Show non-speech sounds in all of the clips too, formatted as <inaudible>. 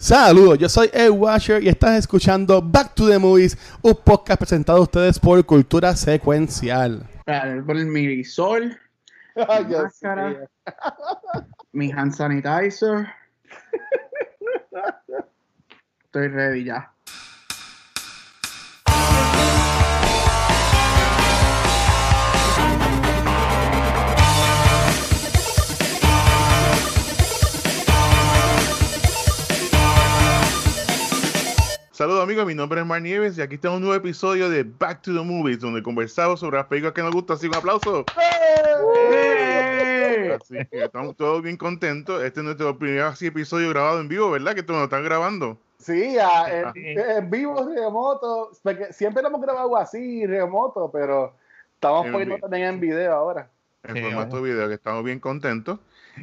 Saludos, yo soy Ed Washer y estás escuchando Back to the Movies, un podcast presentado a ustedes por Cultura Secuencial. Por el Mirisol, <laughs> Ay, mi máscara, <laughs> mi hand sanitizer. <laughs> Estoy ready ya. Saludos amigos, mi nombre es Mar Nieves y aquí está un nuevo episodio de Back to the Movies donde conversamos sobre las películas que nos gustan. Así que un aplauso. ¡Eh! Así que estamos todos bien contentos. Este es nuestro primer así, episodio grabado en vivo, ¿verdad? Que todos nos están grabando. Sí, en, en vivo, remoto. porque siempre lo hemos grabado así, remoto, pero estamos En poniendo también en video ahora. En Sí, formato vamos. video, que estamos bien contentos.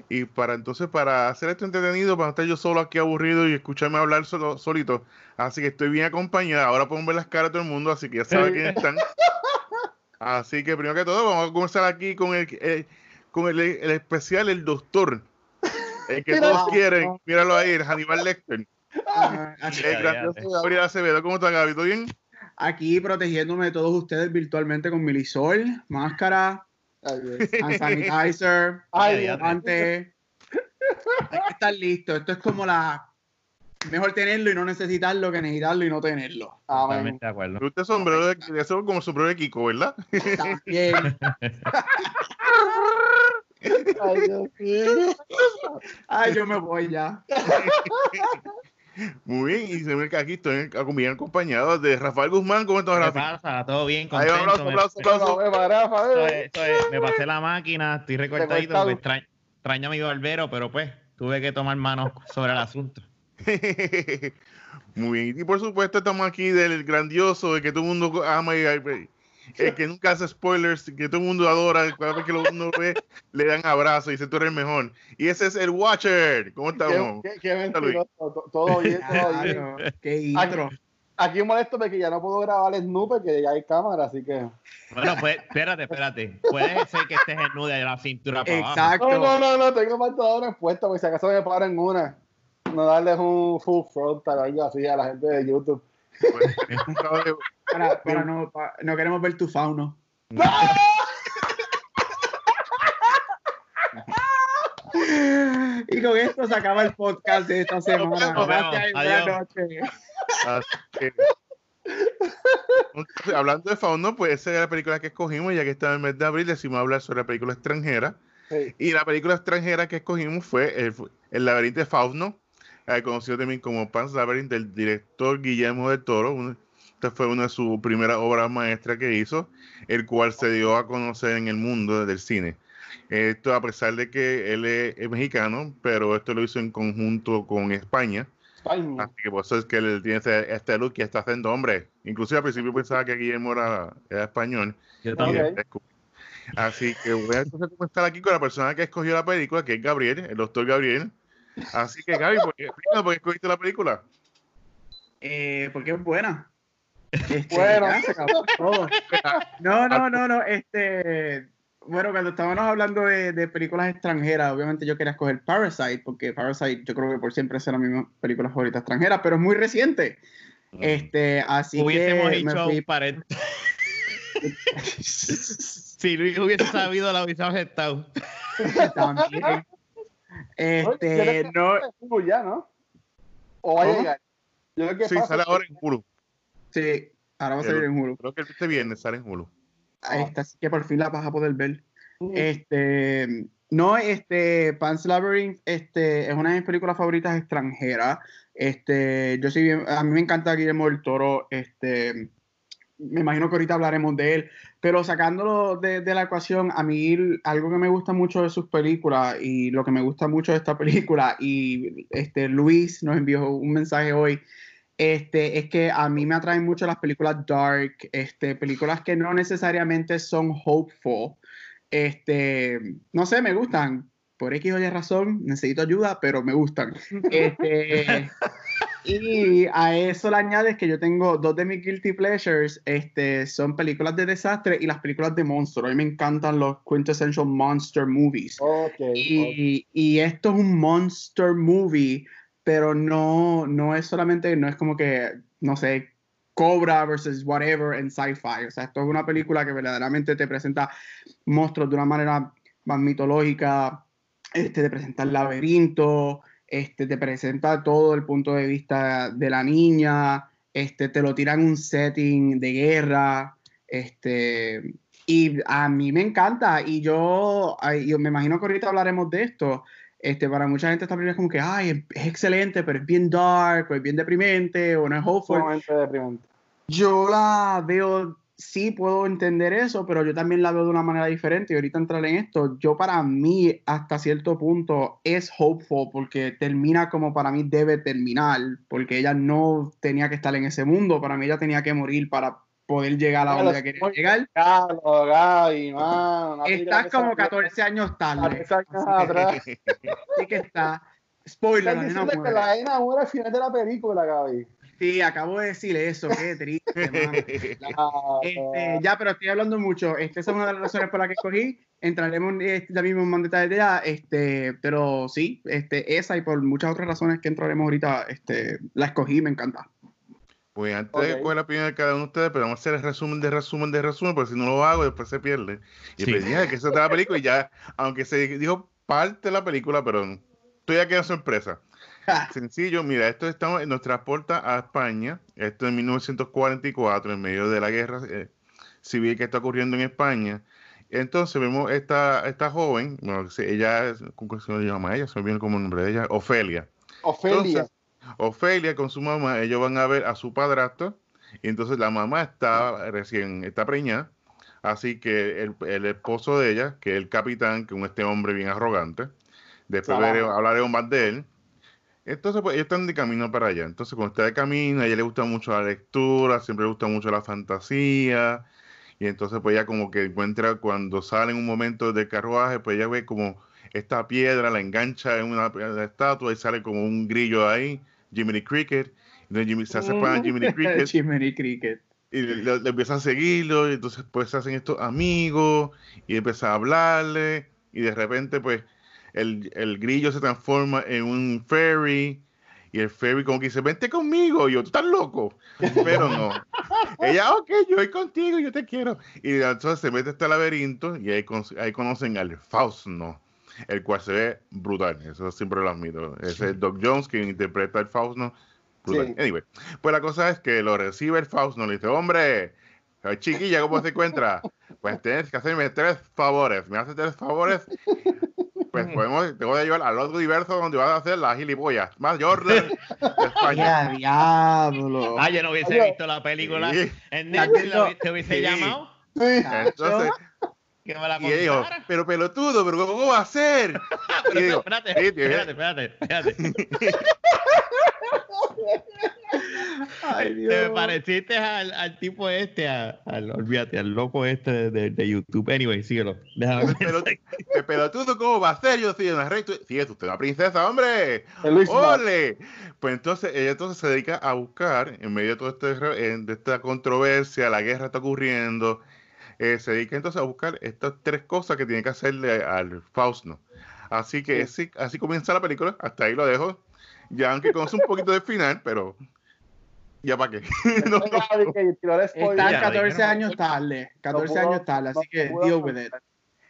Y para entonces, para hacer esto entretenido, para no estar yo solo aquí aburrido y escucharme hablar solo, solito. Así que estoy bien acompañado. Ahora pueden ver las caras de todo el mundo, así que ya saben quiénes <laughs> están. Así que primero que todo, vamos a comenzar aquí con el, el- con el, el especial, el doctor. El que <laughs> Mira. todos quieren. Míralo ahí, el Hannibal Lecter. Ah, El grandioso Gabriel Acevedo. ¿Cómo está, Gaby? ¿Todo bien? Aquí protegiéndome de todos ustedes virtualmente con Milisol, máscara. Hand <laughs> sanitizer, antes. Hay que estar listo. Esto es como la. Mejor tenerlo y no necesitarlo que necesitarlo y no tenerlo. Amén. Totalmente de acuerdo. Usted es sombrero de, de eso como sombrero de Kiko, ¿verdad? También. <laughs> Ay, Dios mío. Ay, yo me voy ya. <laughs> Muy bien, y se ve que aquí estoy bien acompañado de Rafael Guzmán. ¿Cómo estás, ¿Qué Rafael? pasa? ¿Todo bien? Ahí Contento. aplauso, me, aplauso, me pasé la máquina, estoy recortadito. Recortado. porque extra- extraño a mi barbero, pero pues tuve que tomar manos sobre el asunto. <laughs> Muy bien, y por supuesto estamos aquí del grandioso, el que todo el mundo ama y el que nunca hace spoilers, que todo el mundo adora, cada vez que lo uno ve, le dan abrazo y dice tú eres el mejor. Y ese es el Watcher. ¿Cómo estamos? Qué, qué, qué mentiroso. To- Todo bien, todo bien. Claro, qué intro. Aquí molesto porque ya no puedo grabar el Snoop porque ya hay cámara, así que. Bueno, pues espérate, espérate. Puede ser que estés en nuda de la cintura para abajo. Exacto. No, no, no, no, tengo pantalones puestos, porque si acaso me paro en una. No darles un full frontal o algo así a la gente de YouTube. Pues, es un cabrón Para, para no, pa- no queremos ver tu fauno. Y con esto se acaba el podcast de esta semana. Gracias y buenas noches. Hablando de Fauno, pues esa es la película que escogimos, ya que está en el mes de abril, decimos hablar sobre la película extranjera. Sí. Y la película extranjera que escogimos fue El, el laberinto de Fauno, eh, conocido también como Pan's Labyrinth, del director Guillermo del Toro. Un- Esta fue una de sus primeras obras maestras que hizo, el cual se dio a conocer en el mundo del cine. Esto a pesar de que él es, es mexicano, pero esto lo hizo en conjunto con España. Ay, Así que por eso es que él tiene este, este look y está haciendo hombre. Inclusive al principio pensaba que Guillermo era, era español. Yo también. Descubrí. Así que voy a comenzar aquí con la persona que escogió la película, que es Gabriel, el doctor Gabriel. Así que Gaby, ¿por qué, por qué escogiste la película? Eh, porque es buena. Este, Bueno. ya se acabó <laughs> todo. No, no, no, no. Este, bueno, cuando estábamos hablando de, de películas extranjeras, obviamente yo quería escoger Parasite, porque Parasite yo creo que por siempre será mi película favorita extranjera, pero es muy reciente. Este, así Hubiésemos que me dicho fui pared. <laughs> si Luis hubiese sabido, la hubiese aceptado. también. Este, no, ya, ¿no? O vaya a llegar. Yo creo que Sí, pasa- sale ahora en Hulu. Sí, ahora va a salir en Hulu. Creo que este viernes sale en Hulu. Ahí está, así que por fin la vas a poder ver. Mm. Este, no, este, Pan's Labyrinth, este, es una de mis películas favoritas extranjeras. Este, yo sí, bien- a mí me encanta Guillermo del Toro, este, me imagino que ahorita hablaremos de él, pero sacándolo de, de la ecuación, a mí algo que me gusta mucho de sus películas y lo que me gusta mucho de esta película, y este, Luis nos envió un mensaje hoy, este, es que a mí me atraen mucho las películas dark, este, películas que no necesariamente son hopeful. Este, no sé, me gustan. Por X o Y razón, necesito ayuda, pero me gustan. Este, <laughs> y a eso le añades que yo tengo dos de mis guilty pleasures, este, son películas de desastre y las películas de monstruos. A mí me encantan los quintessential monster movies. Ok. ok. Y, y esto es un monster movie, pero no, no es solamente, no es como que, no sé, Cobra versus whatever en sci-fi. O sea, esto es una película que verdaderamente te presenta monstruos de una manera más mitológica, este, te presenta el laberinto, este, te presenta todo el punto de vista de la niña, este, te lo tiran un setting de guerra, este, y a mí me encanta, y yo, yo me imagino que ahorita hablaremos de esto, este, para mucha gente esta película es como que, ay, es, excelente, pero es bien dark, o es bien deprimente, o no es hopeful. Deprimente. Yo la veo, sí puedo entender eso, pero yo también la veo de una manera diferente. Y ahorita entrar en esto, yo para mí, hasta cierto punto, es hopeful porque termina como para mí debe terminar, porque ella no tenía que estar en ese mundo, para mí ella tenía que morir para poder llegar a donde quería llegar. Claro, Gaby, película Estás como salió 14 años tarde. 14 años Así que- atrás. <laughs> Así que está. Spoiler, Estás diciendo que la nena muere al final de la película, Gaby. Sí, acabo de decir eso, qué triste, <laughs> mano. Este, ya, pero estoy hablando mucho. Este, esa es una de las razones por las que escogí. Entraremos este, ya mismo en más detalles de ella. Este, pero sí, este, esa y por muchas otras razones que entraremos ahorita, este, la escogí, me encanta. Pues antes de Ok. coger la opinión de cada uno de ustedes, pero vamos a hacer el resumen de resumen de resumen, porque si no lo hago, después se pierde. Y Sí. pues ya, de que se trata la película, y ya, aunque se dijo parte de la película, pero estoy aquí en sorpresa. <laughs> Sencillo, mira, esto estamos, nos transporta a España, esto en 1944, en medio de la guerra eh, civil que está ocurriendo en España. Entonces vemos esta, esta joven, bueno, ella, es- ¿cómo se llama ella? Se me viene como el nombre de ella, Ofelia. Ofelia. Entonces, Ofelia con su mamá, ellos van a ver a su padrastro, y entonces la mamá está recién, está preñada, así que el, el esposo de ella, que es el capitán, que es un- este hombre bien arrogante, después veremos- hablaremos más de él. Entonces, pues ellos están de camino para allá. Entonces, cuando está de camino, a ella le gusta mucho la lectura, siempre le gusta mucho la fantasía. Y entonces, pues ella como que encuentra, cuando sale en un momento del carruaje, pues ella ve como esta piedra, la engancha en una estatua y sale como un grillo ahí, Jiminy Cricket. Entonces Jimmy, se hace para Jiminy Cricket <laughs> Jiminy Cricket. y le, le- le empieza a seguirlo, y entonces pues se hacen estos amigos, y empieza a hablarle, y de repente pues el, el grillo se transforma en un fairy, y el fairy como que dice, vente conmigo, y yo, tú estás loco, pero no. <laughs> Ella, ok, yo voy contigo, yo te quiero. Y entonces se mete a este laberinto, y ahí, con- ahí conocen al Fausto, el cual se ve brutal, eso siempre lo admito. Ese es Doc Jones, quien interpreta al Fausto, brutal. Sí. Anyway, pues la cosa es que lo recibe el Fausto, le dice, hombre, chiquilla, ¿cómo se encuentra? <laughs> Pues tienes que hacerme tres favores. ¿Me haces tres favores? Pues podemos, te voy a llevar al otro universo donde vas a hacer la gilipollas. Más Jordan de <laughs> España. ¡Ya, diablo! Ah, yo no hubiese Oye. visto la película Sí. en Netflix, te hubiese Sí. llamado Sí. Entonces, que me la y ella dijo, contara. pero pelotudo, pero ¿cómo va a ser? <laughs> Pero y digo, espérate, espérate, espérate, espérate. <laughs> ¡Ay, Te pareciste al, al tipo este, a- al, olvídate, al loco este de, de- de YouTube. Anyway, síguelo. Déjame Pero, pero pelotudo, ¿cómo va a ser? Yo soy una rey. tú- Sí, es usted una princesa, hombre. ¡Ole! Pues entonces ella entonces se dedica a buscar, en medio de toda este, de esta controversia, la guerra está ocurriendo, eh, se dedica entonces a buscar estas tres cosas que tiene que hacerle al Fausto. Así que así, así comienza la película, hasta ahí lo dejo. Ya aunque conoce un poquito del final, pero ya para qué. <laughs> No, no. Está Ya, 14 dijeron. años tarde. 14 No pudo- años tarde, así que deal with it.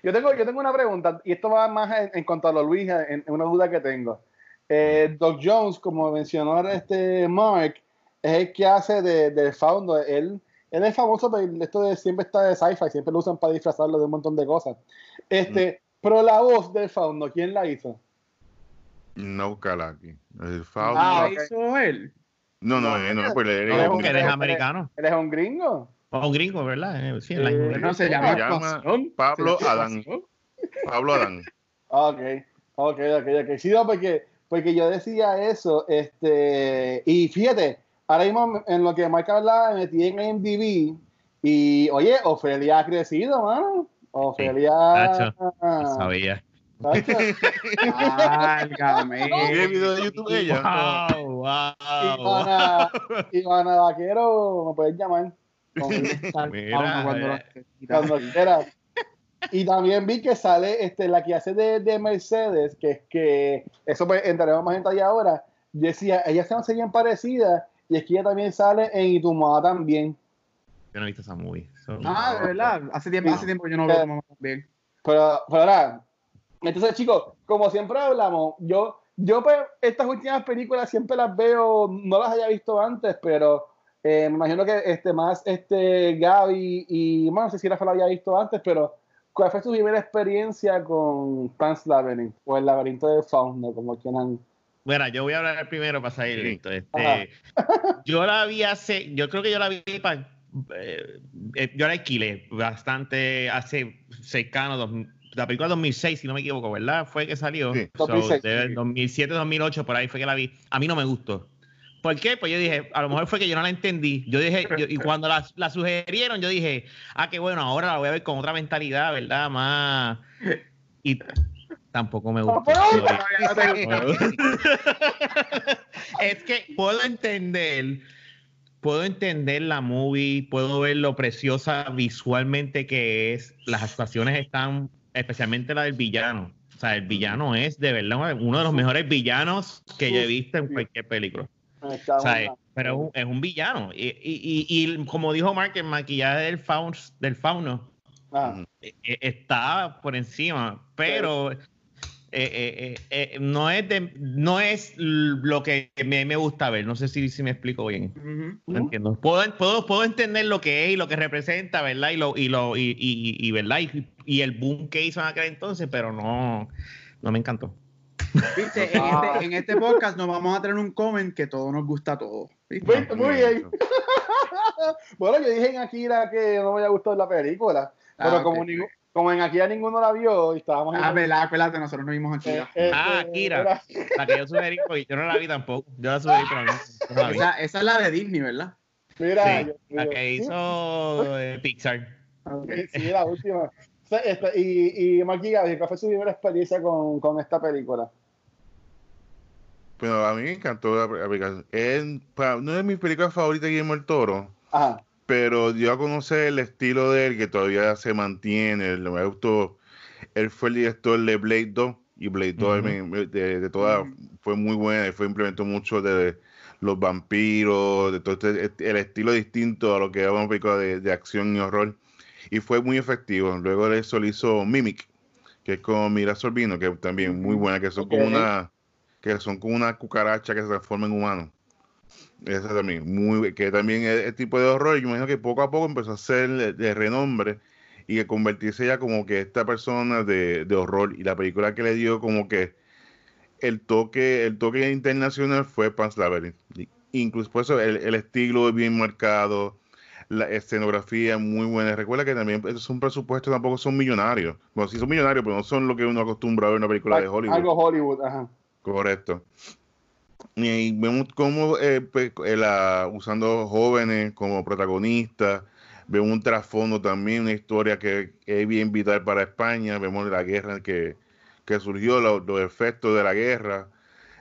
Yo tengo, yo tengo una pregunta, y esto va más en, en cuanto a lo Luis, en, en una duda que tengo. Eh, Doc Jones, como mencionó este Mark, es el que hace de, de Fauno. Él, él es famoso por esto de siempre está de sci-fi, siempre lo usan para disfrazarlo de un montón de cosas. Este, Pero la voz de Fauno, ¿quién la hizo? No aquí. El Fausto. Ah, ¿Qué ok. hizo él? no, no, no, no, pues él- No, él- porque él- eres americano. ¿Él es un gringo? O un gringo, ¿verdad? Eh, Sí, en la Eh. No, se Se llama, llama actuación. Pablo Se llama Adán. Pablo Adán. Ah, <laughs> Ok, ok, ok, ok. Sí, no, porque, porque yo decía eso, este, y fíjate, ahora mismo en lo que Mike hablaba, me metí en IMDb y, oye, Ofelia ha crecido, mano. Ofelia... Nacho, Ah, Sabía. Válgame. <laughs> ¿Qué video de YouTube ella? Wow, wow. Ivana, Ivana Vaquero, me puedes llamar Mira, cuando cuando quieras. Y también vi que sale este, la que hace de, de Mercedes, que es que, eso pues entraremos más en detalle ahora, decía, ellas se bien parecidas, y es que ella también sale en Y tu mamá también. Yo no he visto esa movie. so- Ah, de verdad. Hace tiempo, hace tiempo yo no veo como bien. Pero, pero ahora, entonces chicos, como siempre hablamos, yo, yo pues, estas últimas películas siempre las veo, no las haya visto antes, pero eh, me imagino que este, más este, Gaby y, bueno, no sé si Rafa la había visto antes, pero ¿cuál fue su primera experiencia con Pan's Labyrinth o el laberinto de Fauno, como quieran? Bueno, yo voy a hablar primero para salir listo. Este, <laughs> yo la vi hace, yo creo que yo la vi pa- eh, eh, yo la alquilé bastante hace cercano, dos- la película 2006, si no me equivoco, ¿verdad? Fue que salió. Sí. So, 2006, debe- sí. 2007, 2008, por ahí fue que la vi. A mí no me gustó. ¿Por qué? Pues yo dije, a lo mejor fue que yo no la entendí. Yo dije, yo- y <laughs> cuando la, la sugerieron, yo dije, ah, qué bueno, ahora la voy a ver con otra mentalidad, ¿verdad? Más. Y tampoco me gustó. sorry. <laughs> es que puedo entender, puedo entender la movie, puedo ver lo preciosa visualmente que es. Las actuaciones están, especialmente la del villano. O sea, el villano es de verdad uno de los mejores villanos que yo he visto en cualquier película. O sea, pero es un, es un villano. Y, y- y- y como dijo Mark, el maquillaje del, faun, del fauno Ah, eh, eh, está por encima, pero eh, eh, eh, eh, no es de, no es lo que me, me gusta ver. No sé si, si me explico bien. Ujú. No entiendo. Puedo, puedo, puedo entender lo que es y lo que representa, ¿verdad? Y lo, y lo, y, y- y- ¿verdad? Y, y el boom que hizo en aquel entonces, pero no, no me encantó. Viste, <laughs> en Ah. este, en este podcast nos vamos a tener un comment que todo nos gusta a todos. ¿viste? Muy- muy bien. <laughs> Bueno, yo dije en Akira que no me había gustado la película, pero Ah, como, ok. ningú- como en Akira ninguno la vio y estábamos Ah, verdad, acuérdate, nosotros no vimos aquí. Eh, eh, Ah, eh, Akira. era- La que yo sugerí, porque yo no la vi tampoco. Yo la sugerí, pero no, no la vi. Esa, esa es la de Disney, ¿verdad? Mira, Sí, la que hizo eh, Pixar. Sí, sí, la última. Esta- y, y Marky Gaby, ¿cuál fue su primera experiencia con, con esta película? Pero a mí me encantó la película. Es una de mis películas favoritas de Guillermo el Toro. Ajá. Pero dio a conocer el estilo de él que todavía se mantiene. Me gustó. Él fue el director de Blade 2 y Blade 2 Ujú. me- me- de, de toda, fue muy buena. y Fue implementó mucho de los vampiros, de todo este, el estilo distinto a lo que era una película de, de acción y horror. Y fue muy efectivo. Luego de eso le hizo Mimic, que es con Mira Sorbino, que también muy buena, que son como una que son como una cucaracha que se transforma en humano. Esa también, muy, que también es el tipo de horror. Yo imagino que poco a poco empezó a ser de, de renombre y que convertirse ya como que esta persona de, de horror. Y la película que le dio como que el toque, el toque internacional fue Pan's Labyrinth. Incluso por eso el, el estilo es bien marcado, la escenografía muy buena. Recuerda que también esos son presupuestos, tampoco son millonarios. Bueno, sí son millonarios, pero no son lo que uno acostumbra a ver en una película de Hollywood. Algo Hollywood, ajá. Correcto. Y vemos cómo eh, pues, eh, la- usando jóvenes como protagonistas, vemos un trasfondo también, una historia que es bien vital para España, vemos la guerra que, que surgió, lo- los, efectos de la guerra,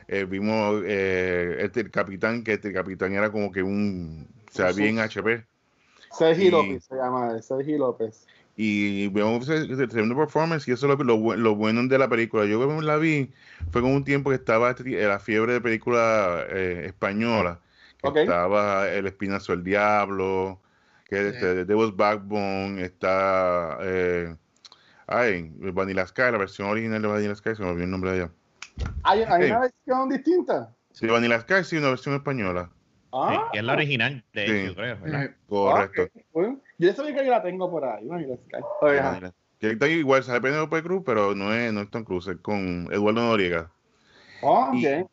eh, vimos eh, este, el capitán, que este capitán era como que un, o sea, bien HP, Sergi Y- López se llama, Sergi López. Y vemos el, tremendo performance y eso es lo, lo, lo bueno de la película. Yo cuando la vi fue con un tiempo que estaba este la fiebre de película eh, española, que estaba El Espinazo del Diablo, que Sí. este, The Devil's Backbone, está eh, ay, Vanilla Sky, la versión original de Vanilla Sky, se me olvidó el nombre de ella. ¿Hay, una versión distinta? Sí, Vanilla Sky, sí, una versión española. Sí, Ah, que es la original, de Sí. hecho, yo creo, ¿verdad? Eh, Correcto. Bueno, yo sabía que yo la tengo por ahí. Oye. Vanilla- Que está igual, sale Penélope Cruz, pero no es, no es Tom Cruise, es con Eduardo Noriega. Ah, Y- ok.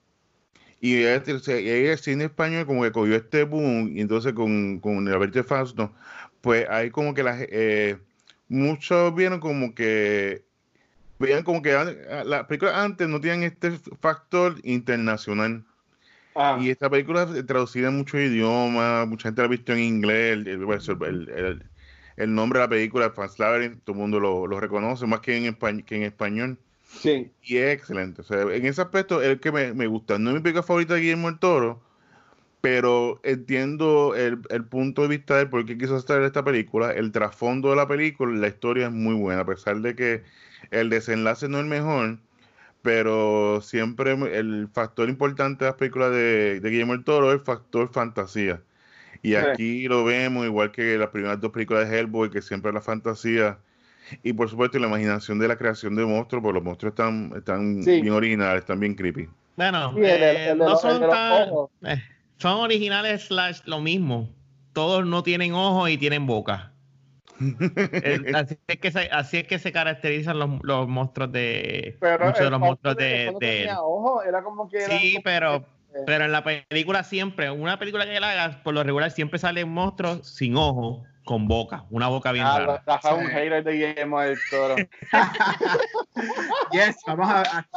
Y y ahí el cine español como que cogió este boom y entonces con, con el Alberto Fausto, pues hay como que las, eh, muchos vieron como que, veían como que an- las películas antes no tenían este factor internacional. Ah, Y esta película es traducida en muchos idiomas, mucha gente la ha visto en inglés, el, el- el- el- el nombre de la película, Fans Labyrinth, todo el mundo lo, lo reconoce más que en, españ- que en español sí. y es excelente. O sea, en ese aspecto es el que me, me gusta. No es mi película favorita de Guillermo el Toro, pero entiendo el, el punto de vista de por qué quiso hacer esta película. El trasfondo de la película, la historia es muy buena, a pesar de que el desenlace no es el mejor, pero siempre el factor importante de las películas de, de Guillermo del Toro es el factor fantasía. Y aquí lo vemos, igual que las primeras dos películas de Hellboy, que siempre es la fantasía. Y por supuesto, la imaginación de la creación de monstruos, porque los monstruos están, están bien originales, están bien creepy. Bueno, eh, no son tan. Eh, son originales slash lo mismo. Todos no tienen ojos y tienen boca. <laughs> así, es que se, así es que se caracterizan los, los monstruos de. muchos de los monstruos de. de, era como que sí, pero pero en la película siempre, una película que él haga, por lo regular siempre sale un monstruo sin ojo, con boca, una boca bien ah, rara. un hater de Guillermo del Toro. <laughs> yes, vamos a...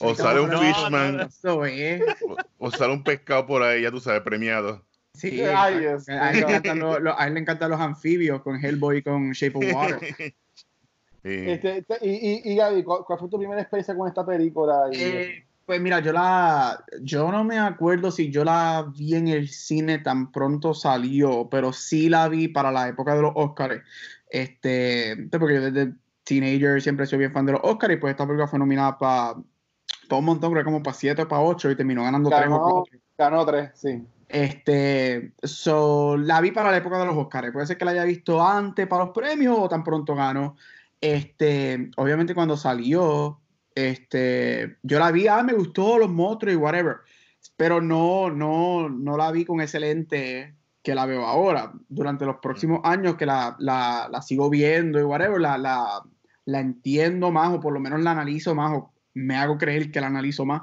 o sale un fishman. o, sale un pescado por ahí, ya tú sabes, premiado. Sí, a, él le encantan los, a él le encantan los anfibios con Hellboy y con Shape of Water. <laughs> Este, este, y, y, y Gaby, ¿cuál, fue tu primera experiencia con esta película? Eh, pues mira, yo la, yo no me acuerdo si yo la vi en el cine tan pronto salió, pero sí la vi para la época de los Oscars. Este, porque yo desde teenager siempre soy bien fan de los Oscars y pues esta película fue nominada para un montón, creo como para 7 o para 8 y terminó ganando 3 o Ganó 3, sí. Este, so, la vi para la época de los Oscars. Puede ser que la haya visto antes para los premios o tan pronto ganó. Este, obviamente cuando salió, este, yo la vi, ah, me gustó los monstruos y whatever, pero no, no, no la vi con excelente que la veo ahora. Durante los próximos años que la, la, la sigo viendo y whatever, la, la, la, entiendo más o por lo menos la analizo más o me hago creer que la analizo más.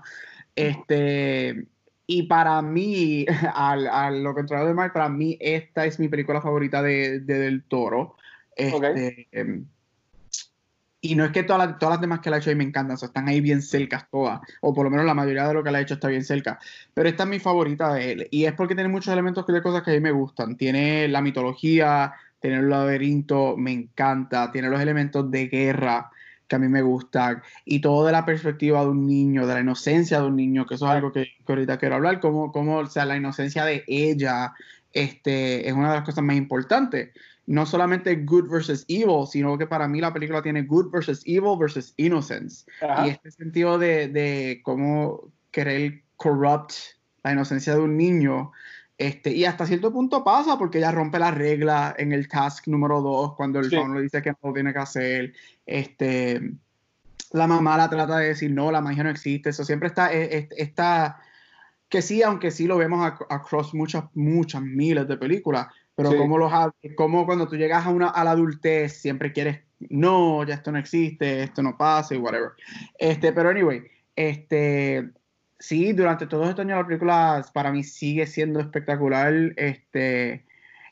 Este, y para mí, <laughs> a lo contrario de Mark, para mí esta es mi película favorita de, Del Toro. Este, em, y no es que todas las, todas las demás que él ha hecho ahí me encantan, o sea, están ahí bien cercas todas, o por lo menos la mayoría de lo que él ha hecho está bien cerca. Pero esta es mi favorita de él, y es porque tiene muchos elementos de cosas que a mí me gustan. Tiene la mitología, tiene el laberinto, me encanta, tiene los elementos de guerra que a mí me gustan, y todo de la perspectiva de un niño, de la inocencia de un niño, que eso es algo que, ahorita quiero hablar, como, como o sea, la inocencia de ella este, es una de las cosas más importantes no solamente good versus evil, sino que para mí la película tiene good versus evil versus innocence. Y este sentido de, de cómo querer corrupt la inocencia de un niño. Este, y hasta cierto punto pasa porque ella rompe la regla en el task número 2 cuando el sí. le dice que no lo tiene que hacer. Este, la mamá la trata de decir, no, la magia no existe. Eso siempre está, está que sí, aunque sí lo vemos across muchas, muchas miles de películas, pero como, los, como cuando tú llegas a, una, a la adultez, siempre quieres, no, ya esto no existe, esto no pasa y whatever. Este, pero anyway, este, sí, durante todos estos años la película para mí sigue siendo espectacular. Este,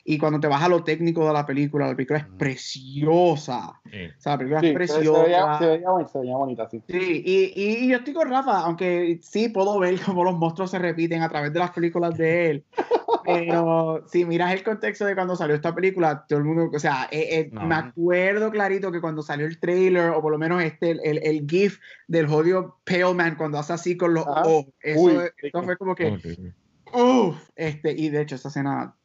y cuando te vas a lo técnico de la película, la película es preciosa. O sea, la película es preciosa. Se veía, se veía, bonita, sí. Sí, y, y, yo estoy con Rafa, aunque sí puedo ver <laughs> cómo los monstruos se repiten a través de las películas de él. <laughs> Pero si miras el contexto de cuando salió esta película, todo el mundo, o sea, eh, eh, me acuerdo clarito que cuando salió el trailer, o por lo menos este, el, el GIF del jodido Pale Man cuando hace así con los ah, ojos, eso, fue como que, uff, este, y de hecho esa escena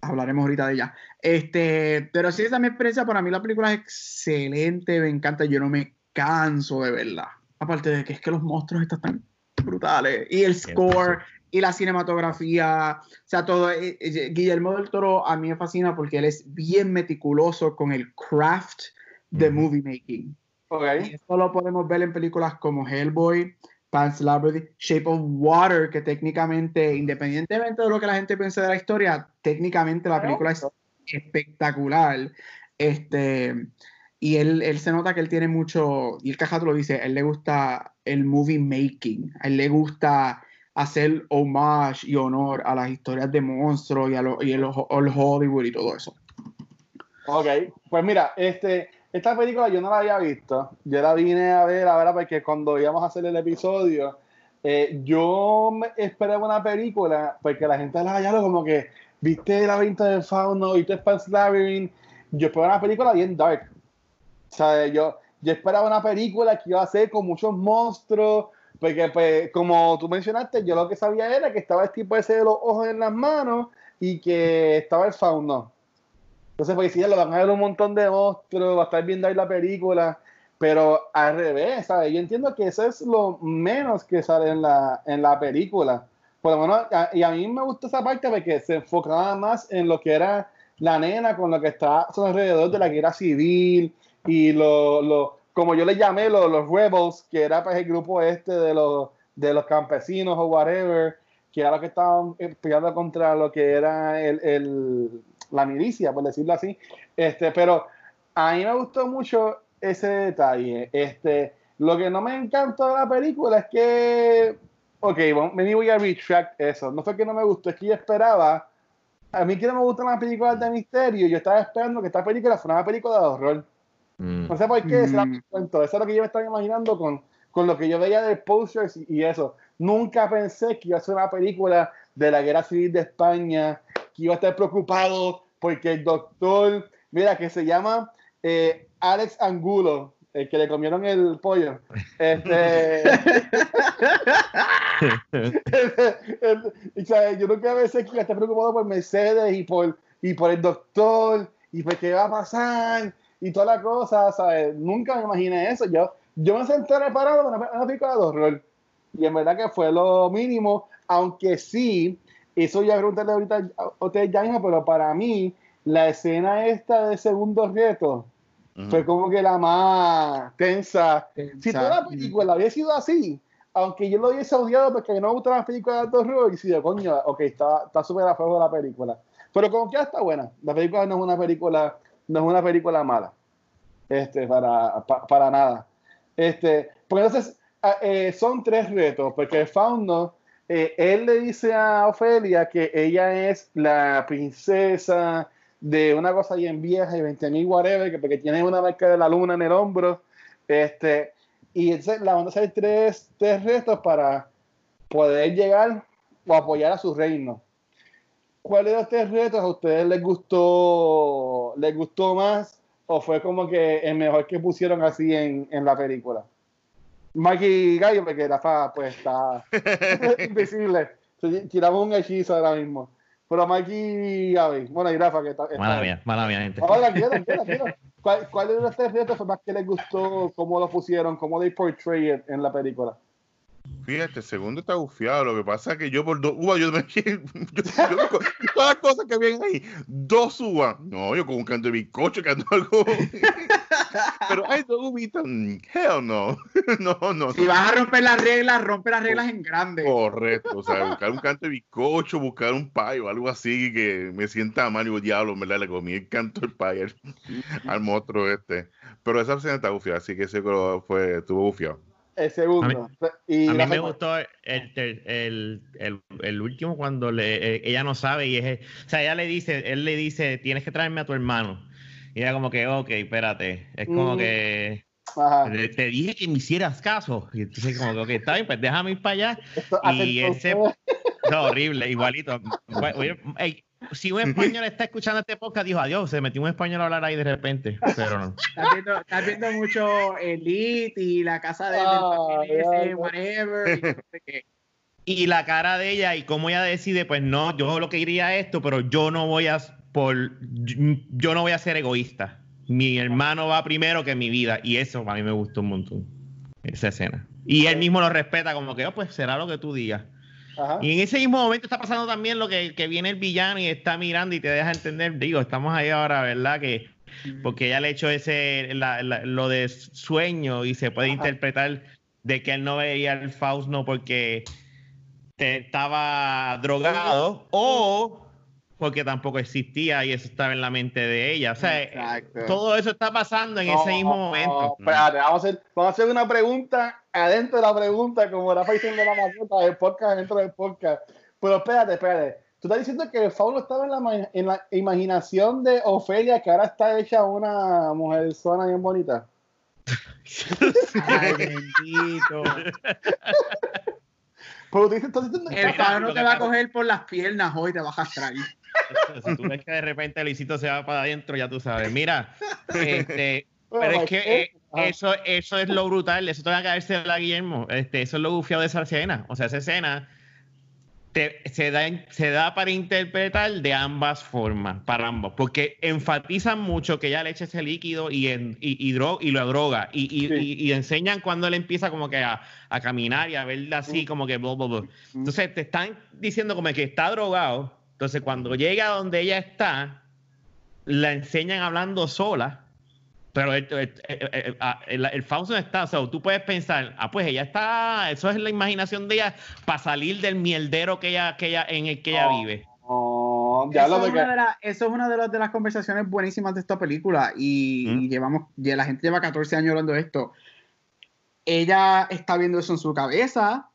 hablaremos ahorita de ella. Este, pero sí, esa es mi experiencia. Para mí la película es excelente, me encanta. Yo no me canso de verla. Aparte de que es que los monstruos están tan brutales. Y el score y la cinematografía, o sea, todo. Eh, eh, Guillermo del Toro a mí me fascina porque él es bien meticuloso con el craft de movie making. Okay. Y esto lo podemos ver en películas como Hellboy, Pan's Labyrinth, Shape of Water, que técnicamente, independientemente de lo que la gente piense de la historia, técnicamente la película es espectacular. Este, y él, él se nota que él tiene mucho, y el cajato lo dice, a él le gusta el movie making, a él le gusta hacer homage y honor a las historias de monstruos y a lo, y el, el Hollywood y todo eso. Ok, pues mira, este, esta película yo no la había visto. Yo la vine a ver ahora porque cuando íbamos a hacer el episodio, eh, yo me esperaba una película porque la gente la hallado como que viste el laberinto del fauno, viste Spice Labyrinth. Yo esperaba una película bien dark. O sea, yo, yo esperaba una película que iba a ser con muchos monstruos. Porque, pues, como tú mencionaste, yo lo que sabía era que estaba el tipo ese de los ojos en las manos y que estaba el fauno. Entonces, pues ya lo van a ver un montón de monstruos, va a estar viendo ahí la película. pero al revés, ¿sabes? Yo entiendo que eso es lo menos que sale en la, en la película. Por lo menos, a- y a mí me gusta esa parte de que se enfocaba más en lo que era la nena con lo que está a su alrededor de la guerra civil y lo, lo como yo le llamé, lo- los rebels, que era pues el grupo este de los, de los campesinos o whatever, que era lo que estaban peleando contra lo que era el, el- la milicia, por decirlo así. Este, pero a mí me gustó mucho ese detalle. Este, lo que no me encantó de la película es que, ok, bueno, me voy a retract eso. No fue que no me gustó, es que yo esperaba. A mí que no me gustan las películas de misterio, yo estaba esperando que esta película fuera una película de horror. Mm. No sé por qué, se la Mm. cuento. Eso es lo que yo me estaba imaginando con, con lo que yo veía de posters y, y eso. Nunca pensé que iba a ser una película de la guerra civil de España, que iba a estar preocupado porque el doctor, mira, que se llama eh, Alex Angulo, el que le comieron el pollo. Este, <laughs> yo pensé que a estar preocupado por Mercedes y por, y por el doctor y por qué va a pasar y toda la cosa, ¿sabes? Nunca me imaginé eso. Yo, yo me senté preparado para una, una película de horror. Y en verdad que fue lo mínimo, aunque sí, eso ya preguntarle ahorita a ustedes ya mismo, pero para mí, la escena esta de segundo reto fue como que la más tensa. Si toda la película había sido así, aunque yo lo hubiese odiado porque no me gustan las películas de horror, y si de coño, ok, está está súper a fuego la película. Pero como que ya está buena. La película no es una película, no es una película mala. Este, para, pa- para nada. Este, porque entonces ah, eh, son tres retos, porque Fauno, eh, él le dice a Ofelia que ella es la princesa de una cosa bien vieja y 20 mil whatever, que porque tiene una marca de la luna en el hombro. Este, y entonces la van a hacer tres, tres retos para poder llegar o apoyar a su reino. ¿Cuál de los tres retos a ustedes les gustó, les gustó más o fue como que el mejor que pusieron así en, en la película? Mikey Gallo, porque Rafa pues está <laughs> invisible. Tiramos un hechizo ahora mismo. Pero Mikey Gaby, bueno, y Rafa que está... está- Mala mía, mala mía, gente. Ahora, quiero, quiero, quiero. ¿Cuál, ¿Cuál de los tres retos fue más que les gustó? ¿Cómo lo pusieron? ¿Cómo they portray it en la película? Fíjate, el segundo está bufiado. Lo que pasa es que yo por dos uvas, yo me <laughs> yo, yo- todas las cosas que habían ahí, dos uvas. No, yo con un canto de bizcocho, canto <laughs> algo. Pero hay dos uvitas. mm, Hell no. <laughs> No, no. Si vas a romper las reglas, rompe las reglas en grande. Correcto, o sea, buscar un canto de bizcocho, buscar un pay o algo así que me sienta mal y digo, diablo, ¿verdad? Le comí el canto del pay al, al monstruo este. Pero esa escena está bufiada, así que ese fue, estuvo bufiado. El segundo. y A mí me gustó el, el, el, el- último cuando le, eh, ella no sabe y es, o sea, ella le dice, él le dice, tienes que traerme a tu hermano. Y ella como que, ok, espérate, es como Mm. que Ajá. te, dije que me hicieras caso. Y entonces como que, ok, está bien, pues déjame ir para allá. Esto Y ese, no, horrible, igualito. Oye, si un español está escuchando este podcast, dijo, adiós, se metió un español a hablar ahí de repente, pero no. Estás viendo, estás viendo mucho Elite y la casa de, del ya, ese, ya. whatever. y no sé qué. Y la cara de ella y cómo ella decide, pues no, yo lo que iría es esto, pero yo no voy a por yo no voy a ser egoísta. Mi hermano va primero que mi vida y eso a mí me gustó un montón esa escena. Y él mismo lo respeta como que, oh, pues será lo que tú digas. Ajá. Y en ese mismo momento está pasando también lo que, que viene el villano y está mirando y te deja entender, digo, estamos ahí ahora, ¿verdad? Que porque ella le echó ese la- la- lo de sueño y se puede Ajá. interpretar de que él no veía el Fausto porque te- estaba drogado o porque tampoco existía y eso estaba en la mente de ella. O sea, Exacto. todo eso está pasando en No, ese mismo momento. no, espérate, vamos a, hacer, vamos a hacer una pregunta adentro de la pregunta, como Rafa diciendo la maceta del podcast dentro del podcast. Pero espérate, espérate. Tú estás diciendo que el fauno estaba en la, en la imaginación de Ofelia, que ahora está hecha una mujer zona bien bonita. <laughs> Ay, bendito. <laughs> Pero tú dices, El Fauno lo te va a coger por las piernas hoy, te va a castrar. <laughs> Si tú ves que de repente Luisito se va para adentro, ya tú sabes. Mira, este, <laughs> pero es que eh, eso, eso es lo brutal, eso te va a caerse a Guillermo. Este, eso es lo bufiado de esa escena. O sea, esa escena se, da, se da para interpretar de ambas formas, para ambos, porque enfatizan mucho que ella le echa ese líquido y, en, y, y, dro- y lo droga, y, y, Sí. y- y enseñan cuando él empieza como que a, a caminar y a verla así, como que bla, bla, bla. Entonces te están diciendo como que está drogado, entonces cuando llega a donde ella está, la enseñan hablando sola. Pero el, el, el- el- el- el Fausto está, o sea, tú puedes pensar, ah, pues ella está, eso es la imaginación de ella para salir del mierdero que ella, que ella, en el que ella Oh. vive. Oh, ya eso, lo es que una de la- eso es una de las, de las conversaciones buenísimas de esta película y, ¿Mm? y llevamos, ya la gente lleva 14 años hablando de esto. Ella está viendo eso en su cabeza,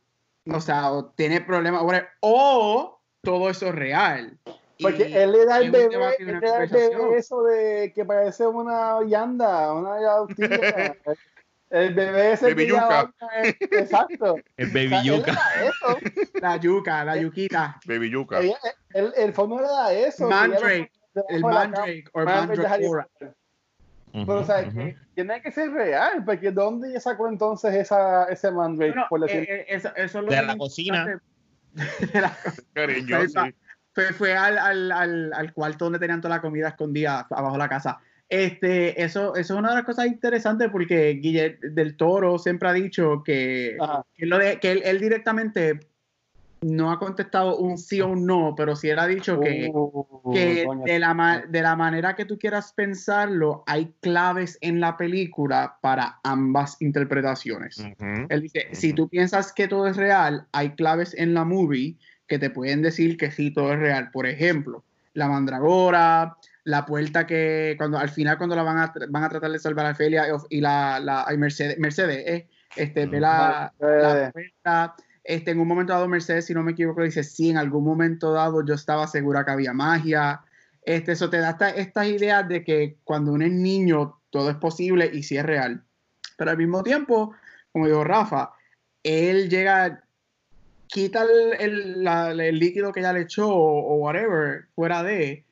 o sea, o tiene problemas, o todo eso es real. Porque él le da un bebé, debate y él una le da el conversación. bebé eso de que parece una yanda, una yautilla. <laughs> el bebé ese Baby yuca. es- exacto. El O sea, baby yuca. eso. La yuca, la yuquita, Baby. Ella- el, el fondo le da eso. Mandrake, el mandrake o Mandrake. Pero, o sea, que ujú. tiene que ser real, porque ¿dónde ella sacó entonces esa, ese mandrake? Bueno, por eh, decir? eso, eso es lo De la cocina. <laughs> de la Cariño, Esa- sí. Fue, fue al, al, al, al cuarto donde tenían toda la comida escondida abajo de la casa. Este, eso, eso es una de las cosas interesantes porque Guillermo del Toro siempre ha dicho que, que, lo de- que él, él directamente no ha contestado un sí o un no, pero sí él ha dicho que, Uh, que coño. de, la, de la manera que tú quieras pensarlo, hay claves en la película para ambas interpretaciones. Ujú. Él dice, si tú piensas que todo es real, hay claves en la movie que te pueden decir que sí, todo es real. Por ejemplo, la mandragora, la puerta que cuando al final cuando la van a, van a tratar de salvar a Ophelia y la, Mercedes, Mercedes eh, este, ve la, Eh, la puerta, este, en un momento dado Mercedes, si no me equivoco, dice, sí, en algún momento dado yo estaba segura que había magia. Este, eso te da esta- estas ideas de que cuando uno es niño todo es posible y sí es real. Pero al mismo tiempo, como dijo Rafa, él llega, quita el, el- la- el líquido que ella le echó o, o whatever fuera de,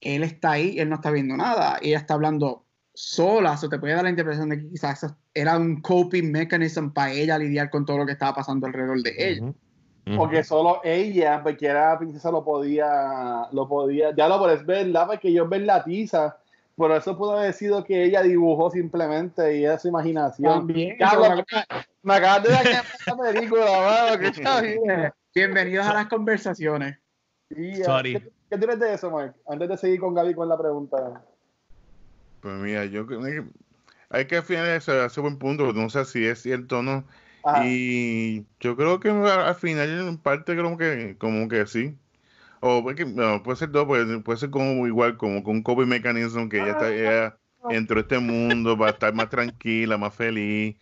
él está ahí, él no está viendo nada, ella está hablando sola, eso te puede dar la interpretación de que quizás eso era un coping mechanism para ella lidiar con todo lo que estaba pasando alrededor de ella. Ujú, ujú. Porque solo ella, porque era princesa, lo podía, lo podía, ya lo puedes ver, ¿verdad? Porque yo ver la tiza, por eso pudo haber sido que ella dibujó simplemente y era su imaginación. También, pero la- me acabas de dar que <laughs> esta película, mano, que está <laughs> bien. bienvenidos a las conversaciones. Y, Sorry. ¿Qué, qué tienes de eso, Mike? Antes de seguir con Gaby con la pregunta. Pues mira, yo creo que hay que afinar ese, buen punto, no sé si es cierto o no. Ajá. Y yo creo que al al final, en parte, creo que, como que sí. O puede, que- no, puede ser todo, puede, puede ser como igual, como con un coping mechanism, que ella, está, ella entró a este mundo para estar más tranquila, más feliz.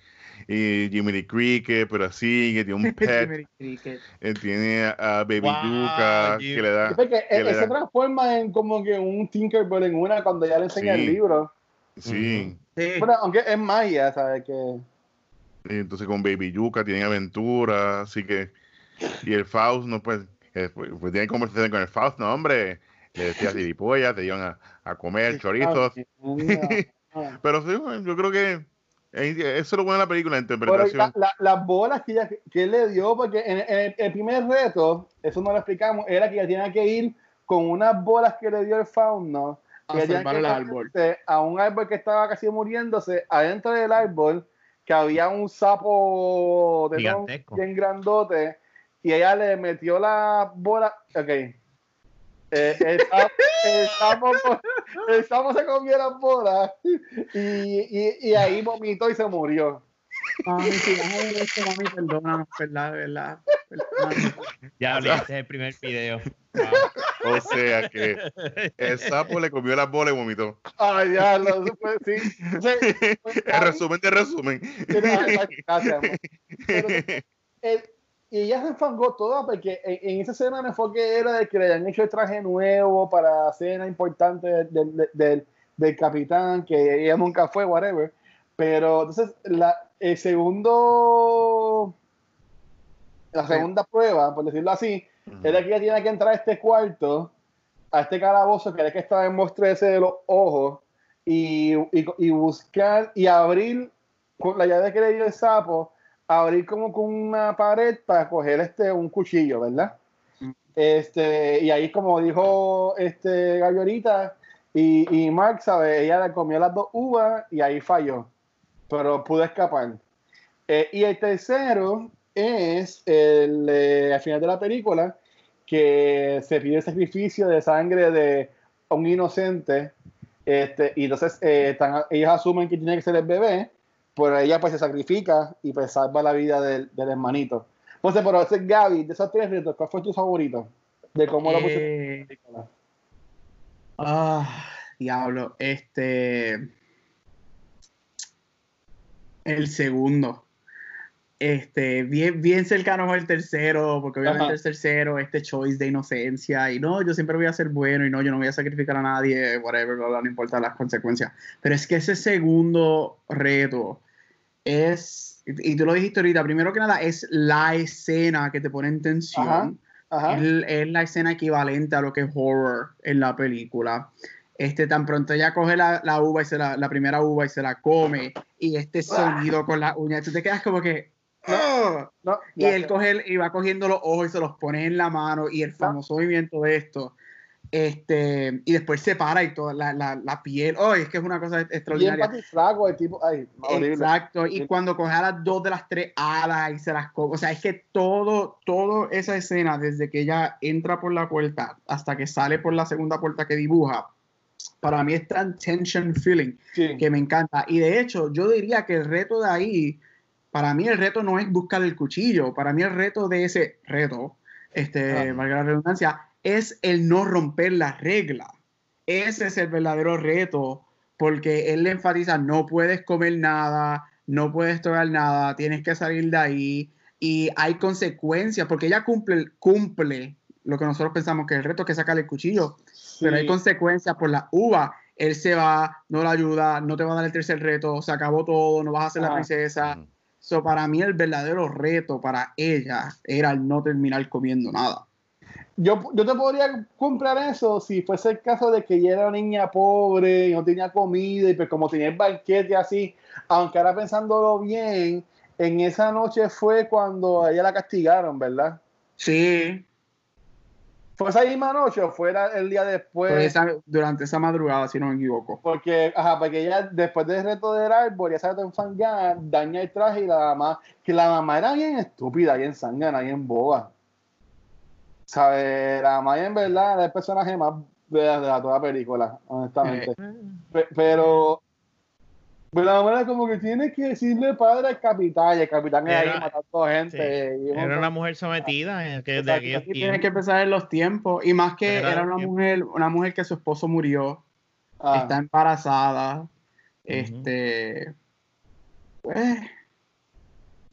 Y Jimmy Lee Cricket, pero así, que tiene un <laughs> pet, eh, tiene a, Baby Wow, que le da. Porque que él, le se da- transforma en como que un Tinkerbell en una cuando ya le enseña Sí. el libro. Sí. Sí. Pero aunque es magia, ¿sabes? Que... Y entonces con Baby Yuka tienen aventura, así que. Y el Faust, no pues, eh, pues, pues tienen conversación con el Faust, no, hombre. Le decía gilipollas, te iban a, a comer <laughs> chorizos. Ah, <laughs> Pero sí, bueno, yo creo que eso es lo bueno de la película, la interpretación. la- la- las bolas que, ella, que él le dio, porque en, en el, el primer reto, eso no lo explicamos, era que ella tenía que ir con unas bolas que le dio el fauno A salvar el árbol. a un árbol que estaba casi muriéndose, adentro del árbol, que había un sapo de bien grandote, y ella le metió la bola. Ok. Eh, el, sapo, el, sapo, el sapo se comió las bolas y, y, y ahí vomitó y se murió. Mami, si vas a ver esto, mami, perdóname, verdad, verdad. Ya hablé, este es el primer video. Wow. O sea que el sapo le comió las bolas y vomitó. Ay, ya, lo, eso fue- sí. Sí, <laughs> El resumen de resumen. Gracias, gracias, amor. Pero, eh, y ella se enfangó toda porque en, en esa escena el enfoque era de que le habían hecho el traje nuevo para la escena importante del, del- del- del capitán, que ella nunca fue, whatever. Pero entonces la, el segundo, la Sí. segunda prueba, por decirlo así, era que ella tenía que entrar a este cuarto, a este calabozo que era que estaba en mostre ese de los ojos, y, y, y buscar y abrir con la llave que le dio el sapo, abrir como con una pared para coger este un cuchillo, ¿verdad? Este, y ahí, como dijo este y, y Mark, ¿sabes? Ella le comió las dos uvas y ahí falló. Pero pudo escapar. Eh, y el tercero es el, eh, al final de la película que se pide el sacrificio de sangre de un inocente este, y entonces eh, están- ellos asumen que tiene que ser el bebé, pero ella pues se sacrifica y pues salva la vida del, del hermanito. Entonces, pero ese Gaby, de esos tres retos, ¿cuál fue tu favorito? De cómo lo pusiste Eh. Ah, diablo. Este. El segundo. Este, bien, bien cercano al tercero, porque obviamente Ajá. el tercero, este choice de inocencia, y no, yo siempre voy a ser bueno, y no, yo no voy a sacrificar a nadie, whatever, bla, bla, no importa las consecuencias. Pero es que ese segundo reto es, y tú lo dijiste ahorita, primero que nada, es la escena que te pone en tensión. Ajá. Ajá. Es, es la escena equivalente a lo que es horror en la película. Este, tan pronto ella coge la, la uva y se la, la primera uva y se la come, y este sonido con la uña, tú te quedas como que. "Ugh". No, Y él coge y va cogiendo los ojos y se los pone en la mano, y el famoso movimiento de esto. Este, y después se para y toda la, la, la piel. Oh, es que es una cosa extraordinaria. patiflaco, el tipo. Ay, horrible. Exacto, y cuando coge a las dos de las tres alas y se las come, o sea, es que todo, todo esa escena, desde que ella entra por la puerta hasta que sale por la segunda puerta que dibuja, para mí es tan tension feeling Sí. que me encanta. Y de hecho, yo diría que el reto de ahí, para mí el reto no es buscar el cuchillo, para mí el reto de ese reto, este, Ah. valga la redundancia, es el no romper la regla. Ese es el verdadero reto, porque él le enfatiza, no puedes comer nada, no puedes tocar nada, tienes que salir de ahí, y hay consecuencias, porque ella cumple, cumple lo que nosotros pensamos que es el reto, que es sacarle el cuchillo, pero hay consecuencias por la uva. Él se va, no la ayuda, no te va a dar el tercer reto, se acabó todo, no vas a ser la Ah. princesa. So, para mí el verdadero reto para ella era el no terminar comiendo nada. Yo, yo te podría comprar eso si fuese el caso de que ella era una niña pobre y no tenía comida y pues como tenía el banquete así, aunque ahora pensándolo bien, en esa noche fue cuando a ella la castigaron, ¿verdad? Sí, ¿Fue esa misma noche o fue el día después? esa- durante esa madrugada, si no me equivoco. Porque, ajá, porque ella después del reto del árbol, ya sabe enfangar, daña el traje y la mamá, que la mamá era bien estúpida, bien sangana, bien boba. ¿Sabes? La mamá en verdad era el personaje más de la, de la toda película, honestamente. Pe- pero, pero la mamá era como que tiene que decirle padre al capitán, y el capitán era ahí Era- matando gente. Era una mujer sometida en aquel, de aquellos Y tienes que tiempos. pensar en los tiempos. Y más que Era una tiempo. mujer, una mujer que su esposo murió, Ah, está embarazada. Este. Pues,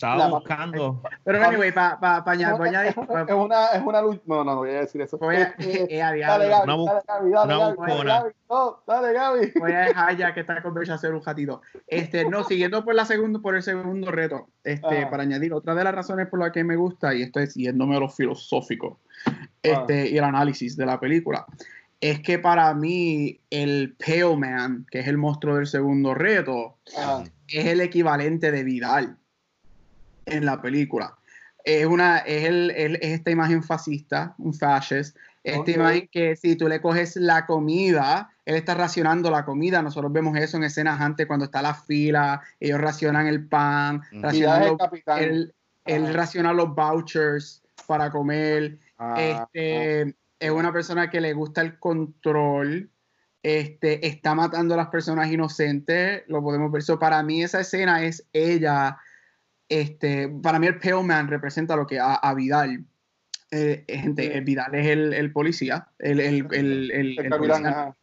Estaba La- buscando. pero anyway, para pa, pa añadir- pa es, una, es una, es una lucha. No, no, no voy a decir eso. voy a, Eh, eh, a Dale, diablo. Gaby, Una bu- dale, Gaby, dale, Gaby, dale. Gaby. No, dale, Gaby. voy a dejar ya que esta conversación un ratito. Este, no, <laughs> siguiendo por la segundo, por el segundo reto, este, Ajá. para añadir otra de las razones por las que me gusta, y esto es yéndome a lo filosófico, este, y el análisis de la película, es que para mí el Pale Man, que es el monstruo del segundo reto, Ah, es el equivalente de Vidal en la película. Es, una, es, el, el- es esta imagen fascista, un fascist, esta Ok. imagen que si tú le coges la comida, él está racionando la comida. Nosotros vemos eso en escenas antes cuando está la fila, ellos racionan el pan, y racionan los- capitán. él, él raciona los vouchers para comer. Ah, este, es una persona que le gusta el control. Este, está matando a las personas inocentes, lo podemos ver. So, para mí esa escena es ella. Este, para mí el Pale Man representa lo que a, a Vidal. Eh, eh, gente, el Vidal es el, el policía, el, el, el, policía,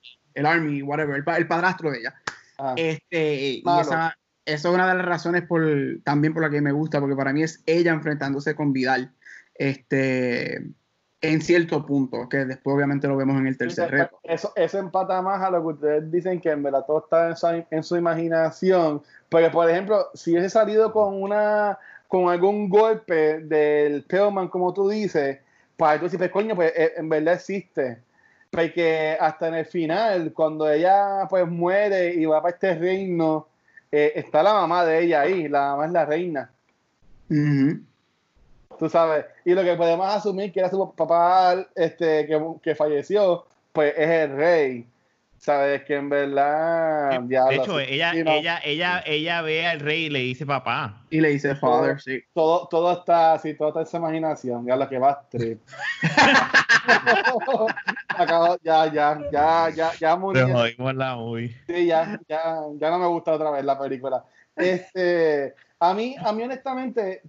army, whatever, el, pa- el padrastro de ella. ajá. Este, y esa, esa es una de las razones por, también por la que me gusta, porque para mí es ella enfrentándose con Vidal. Este, en cierto punto, que después obviamente lo vemos en el tercer reto. Eso, eso empata más a lo que ustedes dicen que en verdad todo está en su, en su imaginación. Porque, por ejemplo, si hubiese salido con una con algún golpe del Pillman, como tú dices, pues tú pues, coño, pues eh, en verdad existe. Porque hasta en el final, cuando ella pues muere y va para este reino, eh, está la mamá de ella ahí, la mamá es la reina. Tú sabes. Y lo que podemos asumir que era su papá este, que, que falleció, pues es el rey. Sabes que en verdad. De hecho, ella, ella, ella, ella ve al rey y le dice papá. Y le dice father, sí. Todo, todo está así, toda esa imaginación. Ya lo que va trip. <laughs> ya, ya, ya, ya, ya murió. la muy. Sí, ya, ya, ya no me gusta otra vez la película. Este, a mí, a mí honestamente,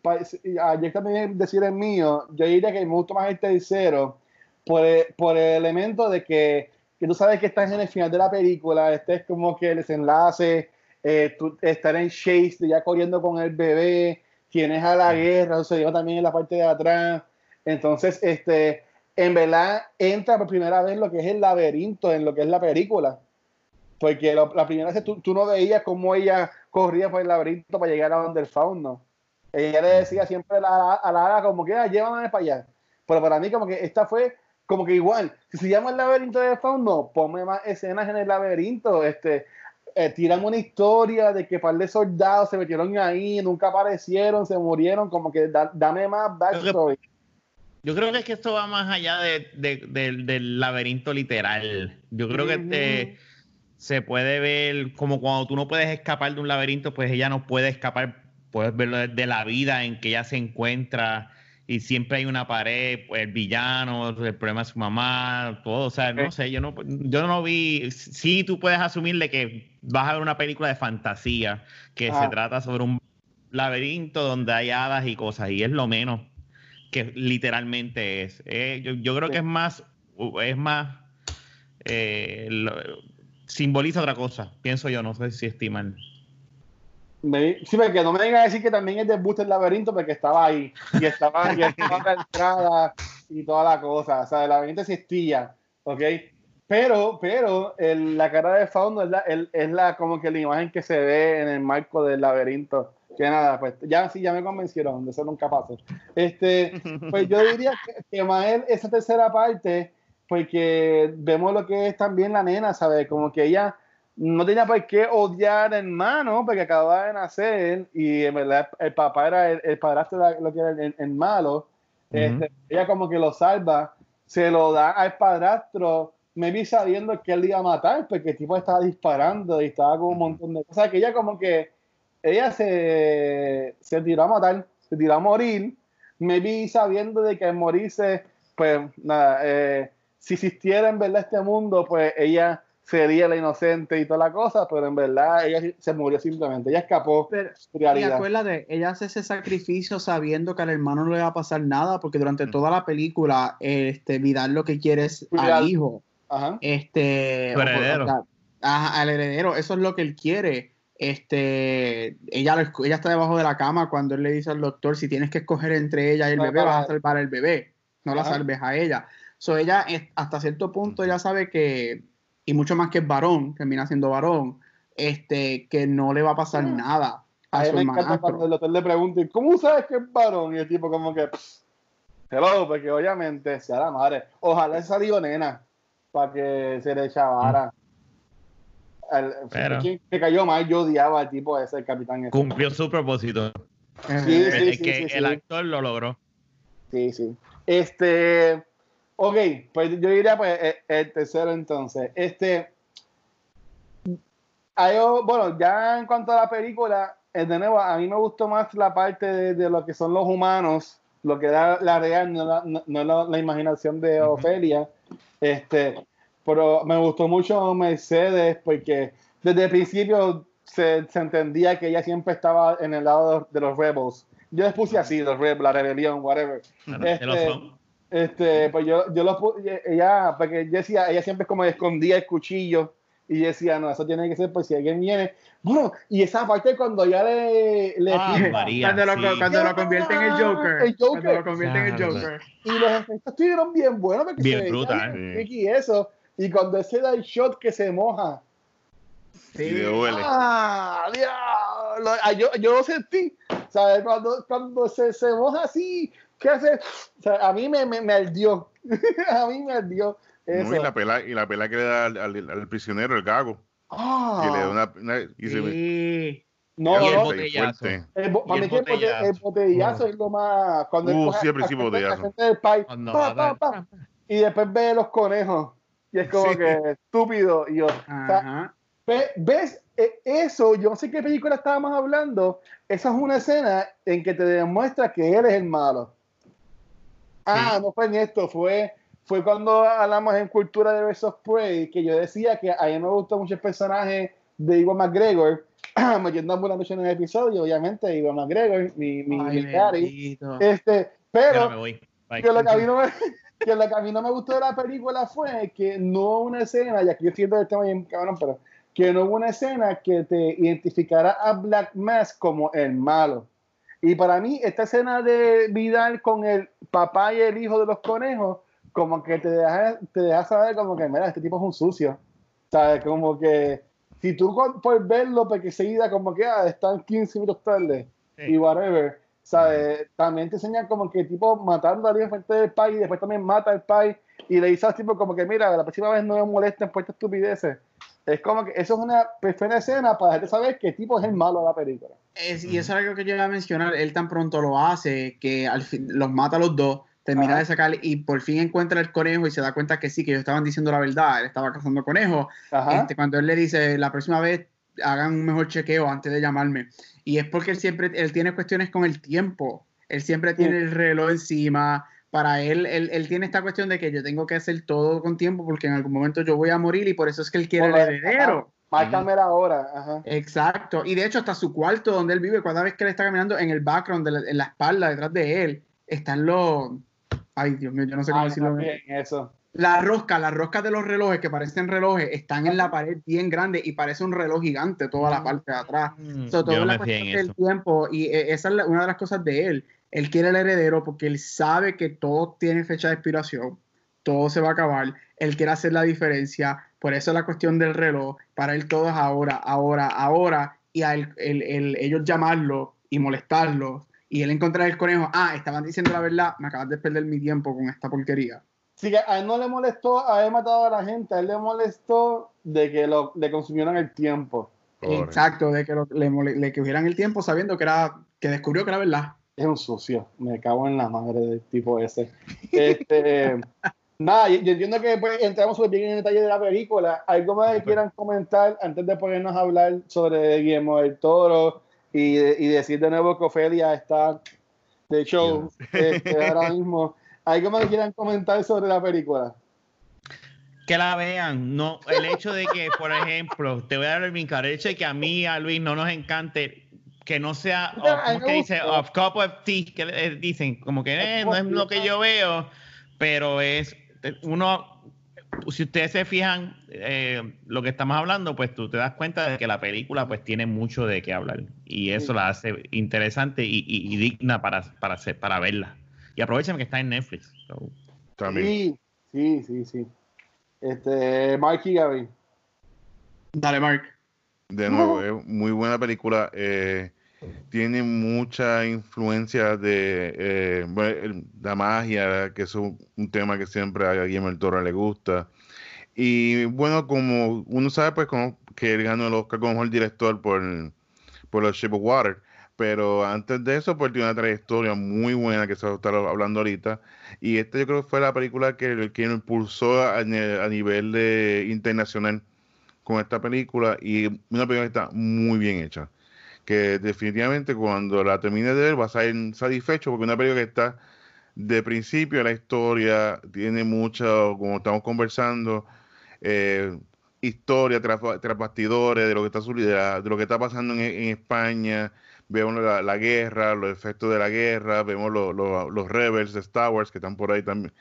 ayer también decir el mío, yo diría que me gusta más el tercero por el, por el elemento de que que tú sabes que estás en el final de la película, este es como que el desenlace, eh, tú, estar en Chase, ya corriendo con el bebé, tienes a la guerra, sucedió también en la parte de atrás. Entonces, este, en verdad, entra por primera vez lo que es el laberinto en lo que es la película. Porque la primera vez tú, tú, no veías cómo ella corría por el laberinto para llegar a donde el fauno. Ella le decía siempre a la, a la como que, ah, llévame para allá. Pero para mí, como que esta fue como que igual, si se llama el laberinto de Fauno, ponme más escenas en el laberinto, este, eh, una historia de que par de soldados se metieron ahí, nunca aparecieron, se murieron, como que dame más backstory. Yo creo que es que esto va más allá de, del laberinto literal. Yo creo que este, se puede ver como cuando tú no puedes escapar de un laberinto, pues ella no puede escapar, puedes verlo de la vida en que ella se encuentra y siempre hay una pared, pues, el villano, el problema de su mamá, todo, o sea, no sé, yo no, yo no vi, sí tú puedes asumirle que vas a ver una película de fantasía que se trata sobre un laberinto donde hay hadas y cosas, y es lo menos que literalmente es. Eh, yo, creo que es más, es más, eh, simboliza otra cosa, pienso yo, no sé si estiman. Sí, porque no me vengan a decir que también es de Booster Laberinto porque estaba ahí y estaba, y estaba la <laughs> entrada y toda la cosa. O sea, el laberinto existía, ¿ok? Pero, pero la cara de Fauno es la, es la como que la imagen que se ve en el marco del laberinto. Que nada, pues ya sí, ya me convencieron, de eso nunca pasó. Este, pues yo diría que, que Mael, esa tercera parte, porque vemos lo que es también la nena, ¿sabes? Como que ella no tenía por qué odiar al hermano porque acababa de nacer y en verdad el papá era el, padrastro lo que era el, malo. Este, ella como que lo salva, se lo da al padrastro, me vi sabiendo que él iba a matar porque el tipo estaba disparando y estaba con un montón de cosas. Que ella como que, ella se, se tiró a matar, se tiró a morir, me vi sabiendo de que al morirse, pues nada, eh, si existiera en verdad este mundo, pues ella sería la inocente y toda la cosa, pero en verdad ella se murió simplemente, ella escapó. Pero, y acuérdate, ella hace ese sacrificio sabiendo que al hermano no le va a pasar nada, porque durante mm. toda la película, este, Vidal lo que quiere es al hijo. Ajá. Este, heredero. al heredero, eso es lo que él quiere. Este, ella, ella está debajo de la cama cuando él le dice al doctor, si tienes que escoger entre ella y el bebé, vas a salvar al bebé, no la salves a ella. So, ella, hasta cierto punto, ella sabe que y mucho más que es varón, termina siendo varón, este, que no le va a pasar mm. nada a, a su me encanta cuando el doctor le pregunta, ¿cómo sabes que es varón? Y el tipo como que, hello, porque obviamente sea la madre. Ojalá salió nena para que se le chavara. El, me cayó mal, yo odiaba al tipo ese, el capitán. Ese. Cumplió su propósito. Sí, sí, sí, que el actor lo logró. Sí, sí. Este, Ok, pues yo diría pues eh, el, tercero entonces. Este, bueno, ya en cuanto a la película, eh, de nuevo, a mí me gustó más la parte de, lo que son los humanos, lo que da la real, no la, la, imaginación de Ofelia. Este, pero me gustó mucho Mercedes porque desde el principio se, se, entendía que ella siempre estaba en el lado de, los rebels. Yo les puse así, los rebels, la rebelión, whatever. Este, este, pues yo, yo lo ella, porque yo decía, ella siempre como escondía el cuchillo y yo decía, no, eso tiene que ser pues si alguien viene. Bueno, y esa parte cuando ya le, le ah, cuando, lo, cuando lo convierte en el Joker, el Joker. Cuando lo convierte en el Joker. Y los efectos estuvieron bien buenos porque bien se brutal. y eso. Y cuando ese da el shot que se moja. Sí, y duele. Ah. Ah, yo, yo lo sentí. ¿Sabes? Cuando, cuando se, se moja así, ¿Qué hace? O sea, a mí me, me, me ardió. <laughs> a mí me ardió. Eso. y la pela, y la pela que le da al, al, prisionero, el gago. Ah, y le da una, y sí. No, Y el no, botellazo. fuerte. el bo- y para el mí botellazo. el botellazo es lo más. Cuando Uh, coge sí, al botellazo. del pai, Cuando pa, pa, pa, y después ve los conejos. Y es como Sí. que estúpido. Y yo, o sea, ¿Ves? E- Eso, yo no sé qué película estábamos hablando. Esa es una escena en que te demuestra que él es el malo. Ah, no fue en esto, fue, fue cuando hablamos en Cultura de Versus Prey, que yo decía que a mí me gustó mucho el personaje de Iwan McGregor, <clears throat> metiendo ambulante en un episodio, obviamente, Iwan McGregor, mi, mi, Ay, mi. Este, pero me que lo que, a mí no me, <laughs> <laughs> que lo que a mí no me gustó de la película fue que no hubo una escena, y aquí yo siento el tema bien cabrón, pero que no hubo una escena que te identificara a Black Mask como el malo. Y para mí, esta escena de Vidal con el papá y el hijo de los conejos, como que te deja, te deja saber como que, mira, este tipo es un sucio. ¿Sabes? Como que si tú por verlo, porque seguida como que ah, están 15 minutos tarde Sí. y whatever, ¿sabes? También te enseñan como que tipo matando a alguien frente del país y después también mata al país y le dices al tipo como que mira, la próxima vez no me molesten por estas estupideces. Es como que eso es una perfecta escena para dejarte saber qué tipo es el malo de la película. Es- y eso es algo que yo iba a mencionar. Él tan pronto lo hace que al fin los mata a los dos, termina Ajá. de sacar y por fin encuentra el conejo y se da cuenta que sí, que ellos estaban diciendo la verdad. Él estaba cazando conejos. Este, cuando él le dice la próxima vez hagan un mejor chequeo antes de llamarme. Y es porque él siempre, él tiene cuestiones con el tiempo. Él siempre tiene el reloj encima. Para él, él, él tiene esta cuestión de que yo tengo que hacer todo con tiempo porque en algún momento yo voy a morir y por eso es que él quiere el heredero. Márcame la hora. Ajá. Exacto. Y de hecho, hasta su cuarto donde él vive, cada vez que él está caminando en el background, de la- en la espalda, detrás de él, están los. Ay, Dios mío, yo no sé cómo Ah, decirlo. también eso. Las roscas, las roscas de los relojes que parecen relojes, están en la pared bien grande y parece un reloj gigante toda la parte de atrás. Mm, So, la cuestión del tiempo y eh, esa es la- una de las cosas de él. Él quiere el heredero porque él sabe que todo tiene fecha de expiración, todo se va a acabar. Él quiere hacer la diferencia, por eso la cuestión del reloj. Para él todo es ahora, ahora, ahora y a él- él- él- ellos llamarlo y molestarlo y él encontrar el conejo. Ah, estaban diciendo la verdad, me acabas de perder mi tiempo con esta porquería. Así que a él no le molestó haber matado a la gente, a él le molestó de que lo, le consumieron el tiempo. Exacto, de que lo- le, le cogieran el tiempo sabiendo que era que descubrió que era verdad. Es un sucio, me cago en la madre del tipo ese. Este, <laughs> nada, yo, yo entiendo que pues, entramos súper bien en el detalle de la película. ¿Algo más que quieran comentar antes de ponernos a hablar sobre Guillermo del Toro y, y decir de nuevo que Ofelia está de show este, ahora mismo? ¿Algo más que quieran comentar sobre la película? Que la vean. No, el hecho de que, por ejemplo, te voy a dar el hecho de que a mí, a Luis, no nos encante que no sea, No, of- a mí ¿cómo me que dice? Of cup of tea, que eh, dicen, como que eh, no es lo que yo veo, pero es uno, si ustedes se fijan eh, lo que estamos hablando, pues tú te das cuenta de que la película pues tiene mucho de qué hablar y eso Sí. la hace interesante y, y- y digna para, para, hacer- para verla. Y aprovechen que está en Netflix. So, También. Sí, sí, sí, sí. Este, Mark y Gaby. Dale, Mark. De nuevo, es muy buena película. eh, tiene mucha influencia de eh, bueno, el- la magia, que es un, un tema que siempre a Guillermo del Toro le gusta. Y bueno, como uno sabe, pues como que él ganó el Oscar como mejor director por, por los Shape of Water. Pero antes de eso, pues tiene una trayectoria muy buena que se va a estar hablando ahorita. Y esta yo creo que fue la película que, que lo impulsó a, nivel de, internacional con esta película y una película que está muy bien hecha. Que definitivamente cuando la termine de ver vas a ir satisfecho porque una película que está de principio a la historia, tiene mucho, como estamos conversando, eh, historia tras, tras bastidores de lo que está de, de lo que está pasando en España. Vemos la, la guerra, los efectos de la guerra, vemos lo- lo- los rebels de Star Wars que están por ahí también.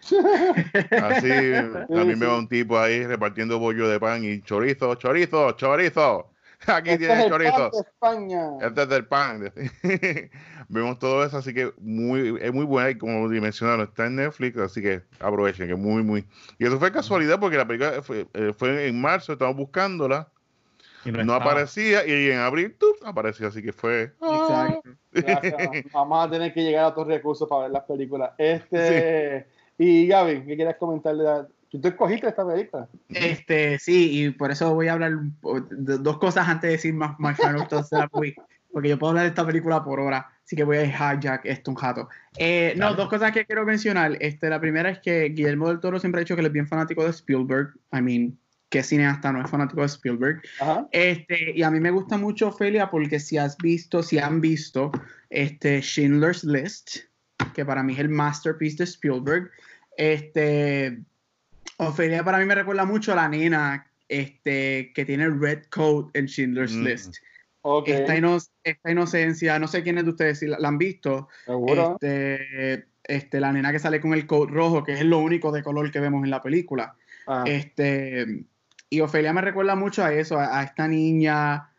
Así, <laughs> también veo a un tipo ahí repartiendo bollo de pan y chorizo, chorizo, chorizo. <laughs> Aquí Este es tienes el pan chorizo. de España. Este es del pan. <laughs> Vemos todo eso, así que muy, es muy buena y como mencionaron, está en Netflix, así que aprovechen, que es muy, muy... Y eso fue casualidad porque la película fue, eh, fue en marzo, estamos buscándola, no aparecía y en abril ¡tup! apareció, así que fue... Exacto. Gracias. <laughs> Vamos a tener que llegar a otros recursos para ver las películas. Este, Y Gaby, ¿qué quieres comentarle? A... ¿Tú escogiste esta película? Este, sí, y por eso voy a hablar de dos cosas antes de decir más My <laughs> Final porque yo puedo hablar de esta película por hora, así que voy a hijack esto un jato. Eh, no, dos cosas que quiero mencionar. Este, la primera es que Guillermo del Toro siempre ha dicho que él es bien fanático de Spielberg. I mean, ¿qué cineasta no es fanático de Spielberg? Ajá. Este, y a mí me gusta mucho Ophelia porque si has visto, si han visto este Schindler's List, que para mí es el masterpiece de Spielberg, este, Ophelia para mí me recuerda mucho a la nena este, que tiene el red coat en Schindler's Mm. List. Esta, ino- esta inocencia, no sé quiénes de ustedes si la, la han visto, seguro. este, este, la nena que sale con el coat rojo, que es lo único de color que vemos en la película. Ah, Este, y Ofelia me recuerda mucho a eso, a, a esta niña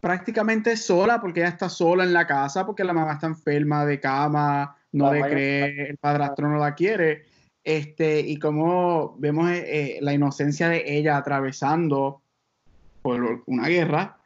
prácticamente sola, porque ella está sola en la casa, porque la mamá está enferma de cama, no La le cree, el padrastro no la quiere. Este, y como vemos eh, eh, la inocencia de ella atravesando por una guerra,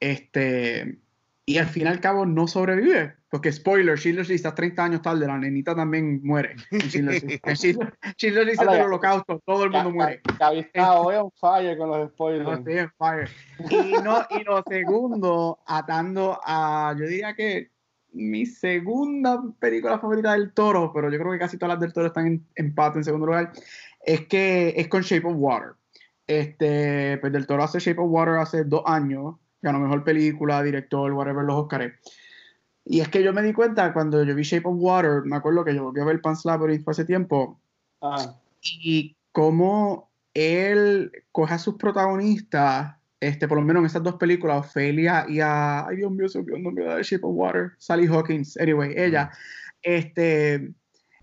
este, y al fin y al cabo no sobrevive. Porque, spoiler, Schindler's List está 30 años tarde, la nenita también muere. en Schindler's List. En Schindler- Schindler's List es del holocausto, todo el mundo muere. Está hoy on fire con los spoilers. No, estoy en fire. Y, no, y lo segundo, atando a, yo diría que mi segunda película favorita del toro, pero yo creo que casi todas las del toro están en empate en segundo lugar, es que es con Shape of Water. Este, pues del toro hace Shape of Water hace dos años, ganó mejor película, director, whatever, los Oscars. Y es que yo me di cuenta cuando yo vi Shape of Water, me acuerdo que yo volví a ver Pan's Labyrinth hace tiempo, Ajá. y cómo él coge a sus protagonistas, este, por lo menos en esas dos películas, Ophelia y a, ay Dios mío, se me olvidó el nombre de Shape of Water, Sally Hawkins, anyway, ella, este,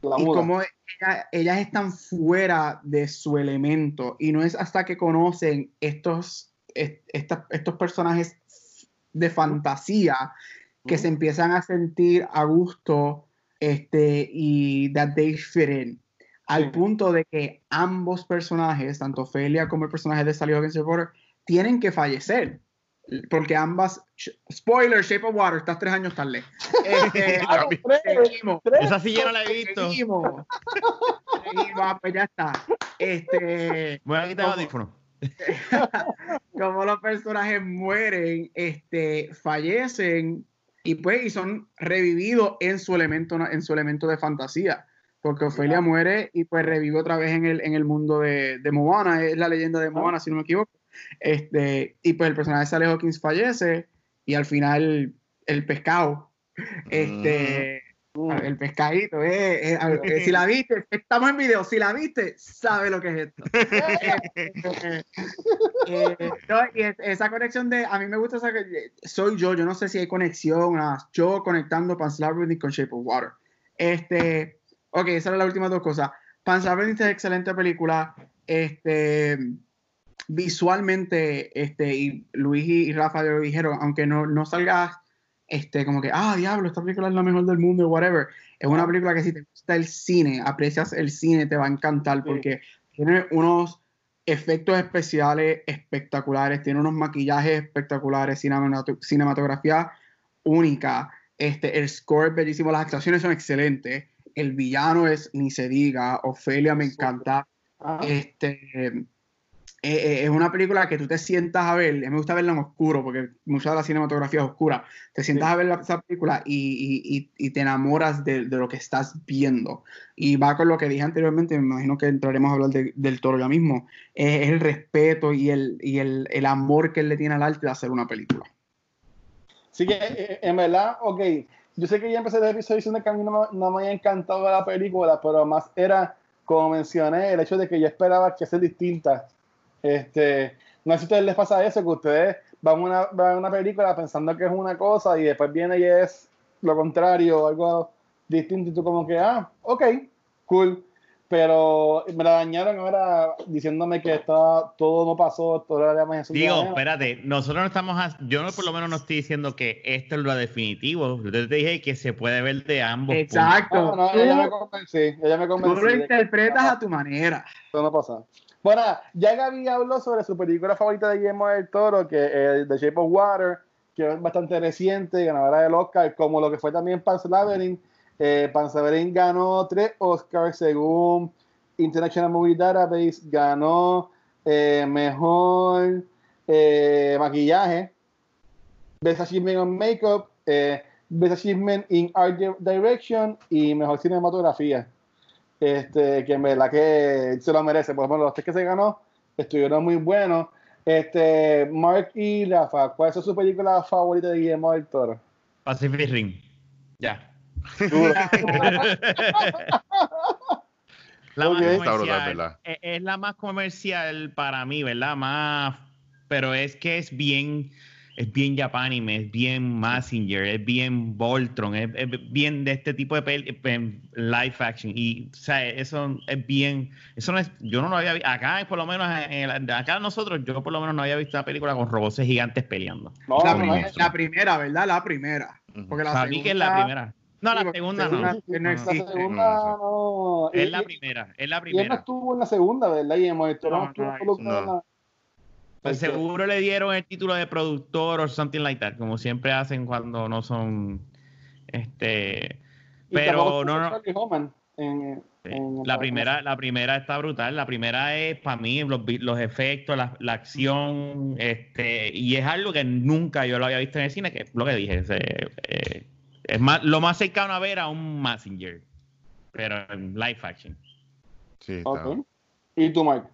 La y cómo ella- ellas están fuera de su elemento, y no es hasta que conocen estos, est- esta- estos personajes de fantasía que se empiezan a sentir a gusto este, y that they fit in. Al Sí. punto de que ambos personajes, tanto Ophelia como el personaje de Sally Hawkins Reporter, tienen que fallecer. Porque ambas, spoiler, Shape of Water, estás tres años tarde. <laughs> Este, Ah, tres, seguimos, tres. Esa sí yo no la he visto. seguimos. Seguimos, ah, pues ya está. Este, Voy a quitar el audífono. <laughs> como los personajes mueren, este, fallecen y pues y son revividos en su elemento en su elemento de fantasía. Porque Ofelia muere y pues revive otra vez en el, en el mundo de, de Moana, es la leyenda de Moana, si no me equivoco. Este, y pues el personaje de Sally Hawkins fallece y al final el pescado, este, Mm. El pescadito, eh, eh, a ver, eh, si la viste, estamos en video, si la viste, sabe lo que es esto. <laughs> Eh, no, y es- esa conexión de, a mí me gusta esa, soy yo, yo no sé si hay conexión, nada, yo conectando Pan's Labyrinth con Shape of Water. Este, ok, esas eran las últimas dos cosas. Pan's Labyrinth es excelente película, este, visualmente, este, y Luis y, Rafa lo dijeron, aunque no, no salgas, este, como que, ah, diablo, esta película es la mejor del mundo, whatever. Es una película que si te gusta el cine, aprecias el cine, te va a encantar Sí. porque tiene unos efectos especiales espectaculares, tiene unos maquillajes espectaculares, cinemato- cinematografía única, este, el score es bellísimo, las actuaciones son excelentes, el villano es ni se diga, Ofelia me encanta, Ajá. este, eh, eh, es una película que tú te sientas a ver, me gusta verla en oscuro porque mucha de la cinematografía es oscura, te sientas Sí. a ver la- esa película y, y- y- y te enamoras de, de lo que estás viendo. Y va con lo que dije anteriormente, me imagino que entraremos a hablar de- del toro ya mismo, es, es el respeto y, el, y el, el amor que él le tiene al arte de hacer una película. Así que, eh, en verdad, ok, yo sé que ya empecé el episodio diciendo que a mí no me, no me había encantado la película, pero más era, como mencioné, el hecho de que yo esperaba que sea distinta. Este, no sé si a ustedes les pasa eso, que ustedes van a una, van a una película pensando que es una cosa y después viene y es lo contrario, algo distinto, y tú como que, ah, ok, cool. Pero me la dañaron ahora diciéndome que estaba, todo no pasó, todo era más Digo, espérate, nosotros no estamos, a- yo no por lo menos no estoy diciendo que esto es lo definitivo. Yo te dije que se puede ver de ambos. puntos. Exacto. No, no, ella me convencí, ella me Tú convencí. lo de que interpretas a tu manera. Eso no pasa. Bueno, ya Gaby habló sobre su película favorita de Guillermo del Toro, que es The Shape of Water, que es bastante reciente, ganadora del Oscar, como lo que fue también Pan's Labyrinth. Eh, Pan's Labyrinth ganó tres Oscars según International Movie Database, ganó eh, mejor eh, maquillaje, Best Achievement on Makeup eh, Best Achievement in Art Direction y Mejor Cinematografía. Este, que en verdad que se lo merece. Por ejemplo, los tres que se ganó estuvieron muy buenos. Este, Mark y Rafa, ¿cuál es su película favorita de Guillermo del Toro? Pacific Rim. Ya. <laughs> la Ok. más Está brutal, comercial. ¿verdad? Es, es la más comercial para mí, ¿verdad? Más, pero es que es bien, es bien Japanime, es bien Massinger, es bien Voltron, es, es bien de este tipo de em, live action y, o sea, eso es bien, eso no es, yo no lo había visto, acá por lo menos, en el- acá nosotros, yo por lo menos no había visto una película con robots gigantes peleando. No, La, no, pri- no, monstruo. la primera, ¿verdad? La primera. Porque la Sabí que es la segunda- primera. No, la segunda segunda- no. no La segunda no. Es Y- la y- primera, es la Y él no primera. estuvo en la segunda, ¿verdad? Del Toro No, no no, involucrado en no. la- Pues seguro le dieron el título de productor o something like that, como siempre hacen cuando no son este Y pero no, no. Charlie Homan en- en la primera la primera está brutal la primera es para mí los, los efectos la, la acción este y es algo que nunca yo lo había visto en el cine que es lo que dije es, eh, es más lo más cercano a ver a un Messenger pero en live action Sí, está. ¿Y tú, Mike?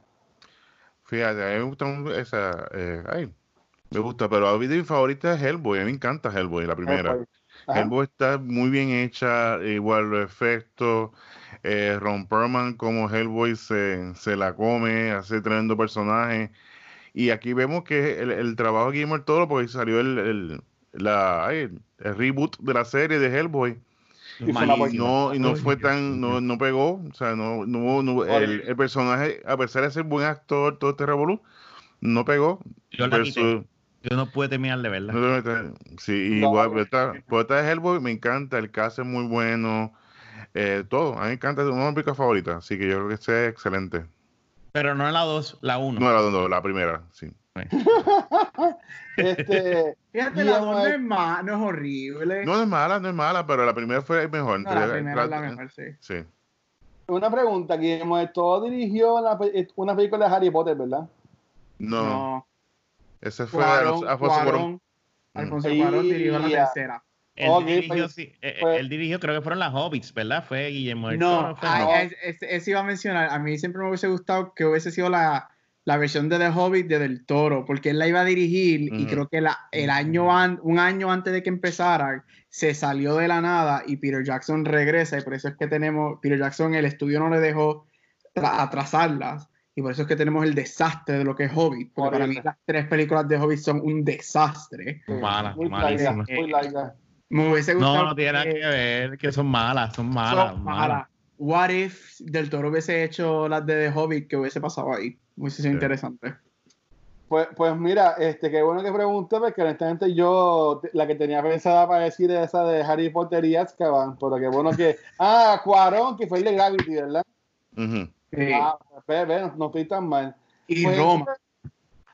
Fíjate, a mí me gusta esa. eh, ay, me gusta, pero a mí mi favorita es Hellboy. A mí me encanta Hellboy, la primera. Hellboy. Está muy bien hecha, igual los efectos. Eh, Ron Perlman como Hellboy se, se la come, hace tremendo personaje. Y aquí vemos que el, el trabajo de Guillermo del Toro, porque salió el, el, la, el reboot de la serie de Hellboy. Y no, y no fue tan, no, no pegó, o sea, no, no, no- el, el personaje, a pesar de ser buen actor, todo este revolú, no pegó. yo. Versus- yo no pude terminar de verla no te metas- sí, No, igual, no, pero esta, pero esta de Hellboy me encanta, el cast es muy bueno, eh, todo, a mí me encanta, es una de mis películas favoritas, así que yo creo que este es excelente. pero no la 2 la 1 No, la, no, la primera, sí. <laughs> Este, <laughs> Fíjate, la dos no es, ma- no es horrible. No, es mala, no es mala, pero la primera fue mejor. No, la primera es la tra- mejor, sí. Sí. una pregunta, Guillermo del Toro dirigió una, pe- una película de Harry Potter, ¿verdad? No, No. ese fue Cuarón, Alfonso Cuarón. Alfonso Mm. Cuarón dirigió la tercera. Él, dirigió, pues- sí, eh, pues- él dirigió, creo que fueron las Hobbits, ¿verdad? Fue Guillermo del No, Toro, fue- no. es- es- ese iba a mencionar. A mí siempre me hubiese gustado que hubiese sido la, la versión de The Hobbit de Del Toro, porque él la iba a dirigir y creo que la, el año an- un año antes de que empezara se salió de la nada y Peter Jackson regresa y por eso es que tenemos, Peter Jackson, el estudio no le dejó tra- atrasarlas y por eso es que tenemos el desastre de lo que es Hobbit, porque para mí las tres películas de Hobbit son un desastre. Mala, Muy malísima. larga, muy larga. Me hubiese gustado No, no tiene nada que- que ver, que son malas, son malas, son malas. malas. What if Del Toro hubiese hecho las de The Hobbit que hubiese pasado ahí? Sido Sí. interesante. Pues, pues mira, este, qué bueno que pregunté, porque honestamente yo la que tenía pensada para decir es esa de Harry Potter y Azkaban, pero qué bueno que... <laughs> Ah, Cuarón, que fue el de Gravity, ¿verdad? Ujú. Sí. Ah, ve, ve, no, no estoy tan mal. y Pues, Roma.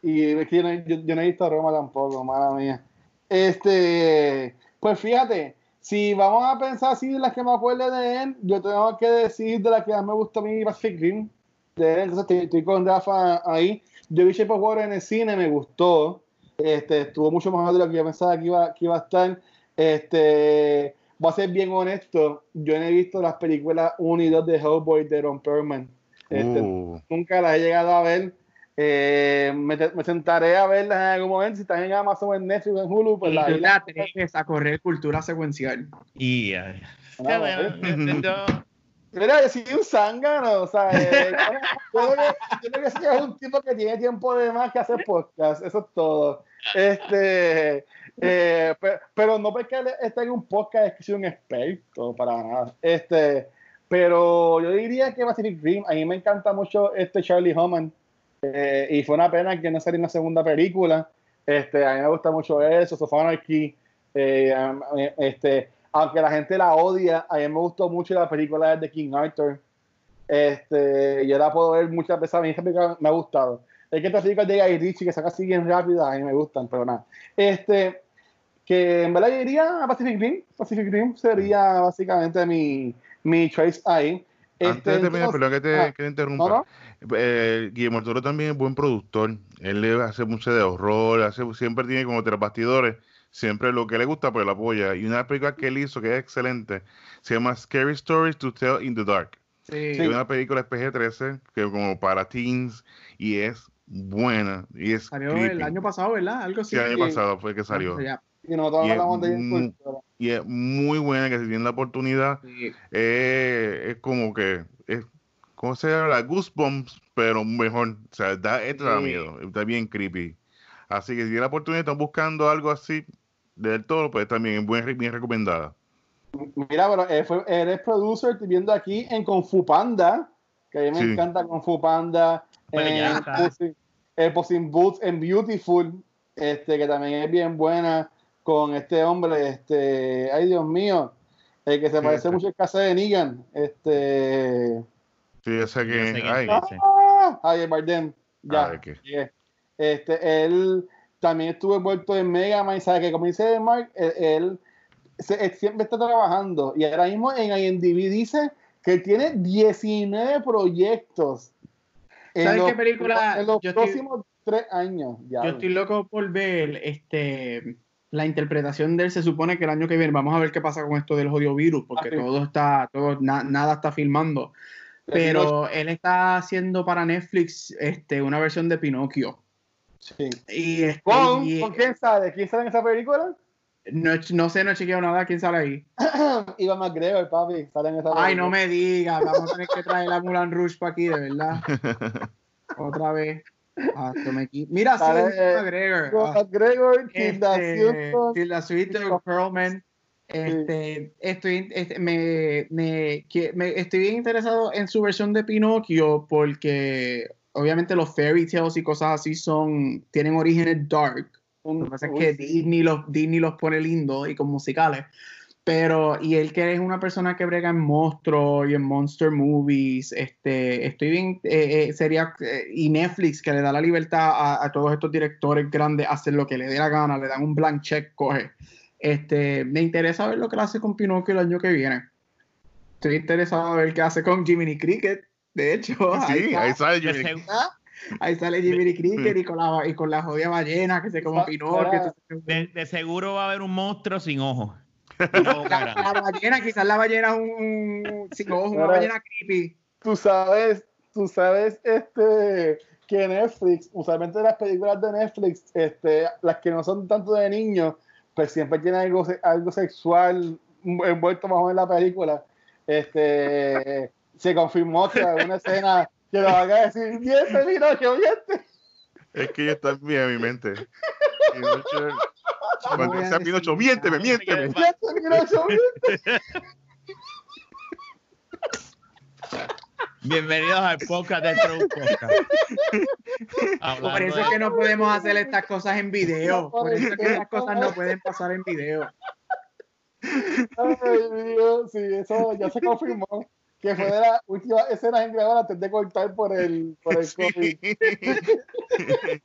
Y es que yo, no- yo- yo no he visto Roma tampoco, mala mía. Este, pues fíjate, si vamos a pensar así de las que me acuerdo de él, yo tengo que decir de las que más me gustó a mí Pacific Rim. De él, entonces estoy, estoy con Rafa ahí. Yo vi Shape of Water en el cine, me gustó. Este, estuvo mucho mejor de lo que yo pensaba que iba, que iba a estar. Este, voy a ser bien honesto, yo no he visto las películas 1 y 2 de Hellboy de Ron Perlman. Este, Uh, nunca las he llegado a ver. Eh, me, me sentaré a verlas en algún momento. Si están en Amazon, en Netflix, en Hulu, pues Y las tú te atreves a correr cultura secuencial. Y Ah, yo- Mira, yo un zángano, o sea, eh, yo, creo que- yo que es un tipo que tiene tiempo de más que hacer podcast, eso es todo. Este, eh, pe- pero, no porque esté en un podcast es que soy un experto, para nada. Este, pero yo diría que Pacific Rim, a mí me encanta mucho este Charlie Homan, eh, y fue una pena que no saliera en la segunda película. Este, a mí me gusta mucho eso, Sofanarchy, eh, eh, este, aunque la gente la odia, a mí me gustó mucho la película de King Arthur. Este, yo la puedo ver muchas veces, a mí me ha gustado. Es que estas películas de Guy Ritchie que saca así bien rápida, a mí me gustan, pero nada. Este, que en verdad yo diría a Pacific Rim. Pacific Rim sería básicamente mi, mi choice ahí. antes Este, de terminar, perdón que te, ah, que te interrumpa. no. Eh, Guillermo Toro también es buen productor. Él le hace mucho de horror, hace, siempre tiene como tras bastidores, siempre lo que le gusta, pues lo apoya. Y una película que él hizo que es excelente, se llama Scary Stories to Tell in the Dark. Sí. Es una película PG-13 que como para teens y es buena y es Salió el año pasado, ¿verdad? Algo así. Sí, el año pasado fue que salió. Ya. Y es muy- cultura. Y es muy buena que si tienen la oportunidad, Sí. eh, es como que es ¿cómo se llama? Goosebumps, pero mejor. O sea, da, esto da Sí. miedo, está bien creepy. Así que si tienen la oportunidad, están buscando algo así del todo, pues también es buen- bien recomendada. Mira, pero él fue- eres producer, estoy viendo aquí en Kung Fu Panda, que a mí me Sí. encanta Kung Fu Panda, en eh, Puss in Boots, en Beautiful, este, que también es bien buena, con este hombre, este, ay Dios mío, el que se Sí, parece este. mucho al casa de Negan, este, Sí, yo sé Yo que. sé quién ay, ah, Javier Bardem, ya, Ah, ¿de qué? llegué. este, él también estuvo envuelto en Mega Man, ¿sabes? Que como dice Mark, él, él se- él siempre está trabajando y ahora mismo en IMDb dice que tiene 19 proyectos. ¿Sabes los- qué película En los yo estoy- próximos tres años. Ya. Yo estoy loco por ver este la interpretación de él. Se supone que el año que viene vamos a ver qué pasa con esto del jodido virus, porque Ah, todo está, todo, na- nada está filmando. Pero él está haciendo para Netflix este, una versión de Pinocchio. Sí. Y, este, ¿Con, y- ¿Con quién sale? ¿Quién sale en esa película? no, no sé, no he chequeado nada. ¿Quién sale ahí? <clears throat> Iván McGregor, papi, sale en esa Ay, película. no me digas. Vamos a tener que traer la Mulan Rouge para aquí, de verdad. <laughs> Otra vez. Ah, me Mira, sí, Sale, es Ewan McGregor. Iván Ah. McGregor, Tilda Este, Swinton. Tilda Swinton, Perlman. Este, estoy, este, me, me- estoy bien interesado en su versión de Pinocchio porque obviamente los fairy tales y cosas así son tienen orígenes dark. Lo que pasa es que Disney los, Disney los pone lindos y con musicales. Pero, y él que es una persona que brega en monstruos y en monster movies, este, estoy bien, eh, eh, sería, eh, y Netflix que le da la libertad a, a todos estos directores grandes a hacer lo que le dé la gana, le dan un blank check, coge. Este, me interesa ver lo que hace con Pinocchio el año que viene. Estoy interesado a ver qué hace con Jiminy Cricket. De hecho, ahí, sí, está, ahí sale Jimmy. ahí sale Jiminy Cricket y con la, y con la jodida ballena que se come Pinocchio. de- de seguro va a haber un monstruo sin ojos. Boca La, ballena, quizás la ballena es un, un sin ojos, una ballena creepy. tú sabes, tú sabes este que Netflix, usualmente las películas de Netflix, este, las que no son tanto de niños, pues siempre tienen algo, algo sexual envuelto más o menos en la película. Este, se confirmó que alguna escena que lo haga decir, miente, mira, que miente. Es que ya está bien en mi mente. Pinocho, No <laughs> cuando sea <laughs> Pinocho, miénteme, miénteme. Que. Bienvenidos al podcast de podcast. Por eso es que no podemos hacer estas cosas en video. Por eso es que estas cosas no pueden pasar en video. Ay, Dios, sí, eso ya se confirmó. Que fue de las últimas escenas en grabar antes de cortar por el, por el <laughs> COVID. <laughs>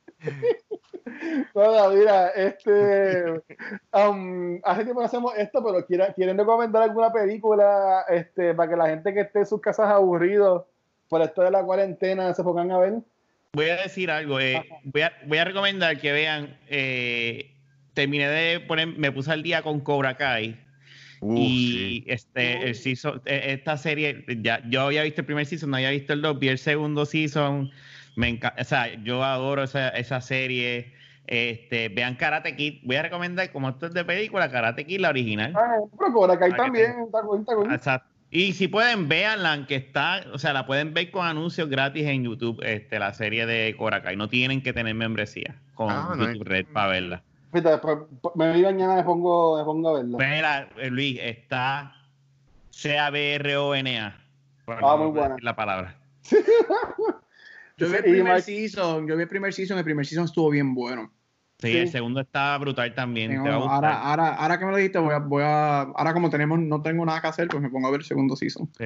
Bueno, mira, este, um, hace tiempo no hacemos esto, pero quiera- quieren recomendar alguna película este, para que la gente que esté en sus casas aburridos por esto de la cuarentena se pongan a ver. Voy a decir algo. eh, voy, a, voy a recomendar que vean. eh, terminé de poner, me puse al día con Cobra Kai. Uf, y sí. este, el season- eh, esta serie, ya, yo había visto el primer season, no había visto el dos, vi el segundo season. Me encanta, o sea, yo adoro esa, esa serie. Este, vean Karate Kid. Voy a recomendar, como esto es de película, Karate Kid, la original. Ah, pero Cobra Kai que también, está cool, está cool. Exacto. Y si pueden, véanla, que está, o sea, la pueden ver con anuncios gratis en YouTube, este, la serie de Cobra Kai. No tienen que tener membresía con Ah, no hay- YouTube Red para verla. Fíjate, pues, pues, me vi mañana me pongo, me pongo a verla. Mira, eh, Luis, está C-A-B-R-O-N-A. Ah, muy buena. La palabra. Yo vi el primer Mike- season, yo vi el primer season, el primer season estuvo bien bueno. Sí, Sí. el segundo está brutal también. Tengo- te va a gustar. ahora, ahora, ahora que me lo dijiste, voy a, voy a, ahora como tenemos, no tengo nada que hacer, pues me pongo a ver el segundo season. Sí.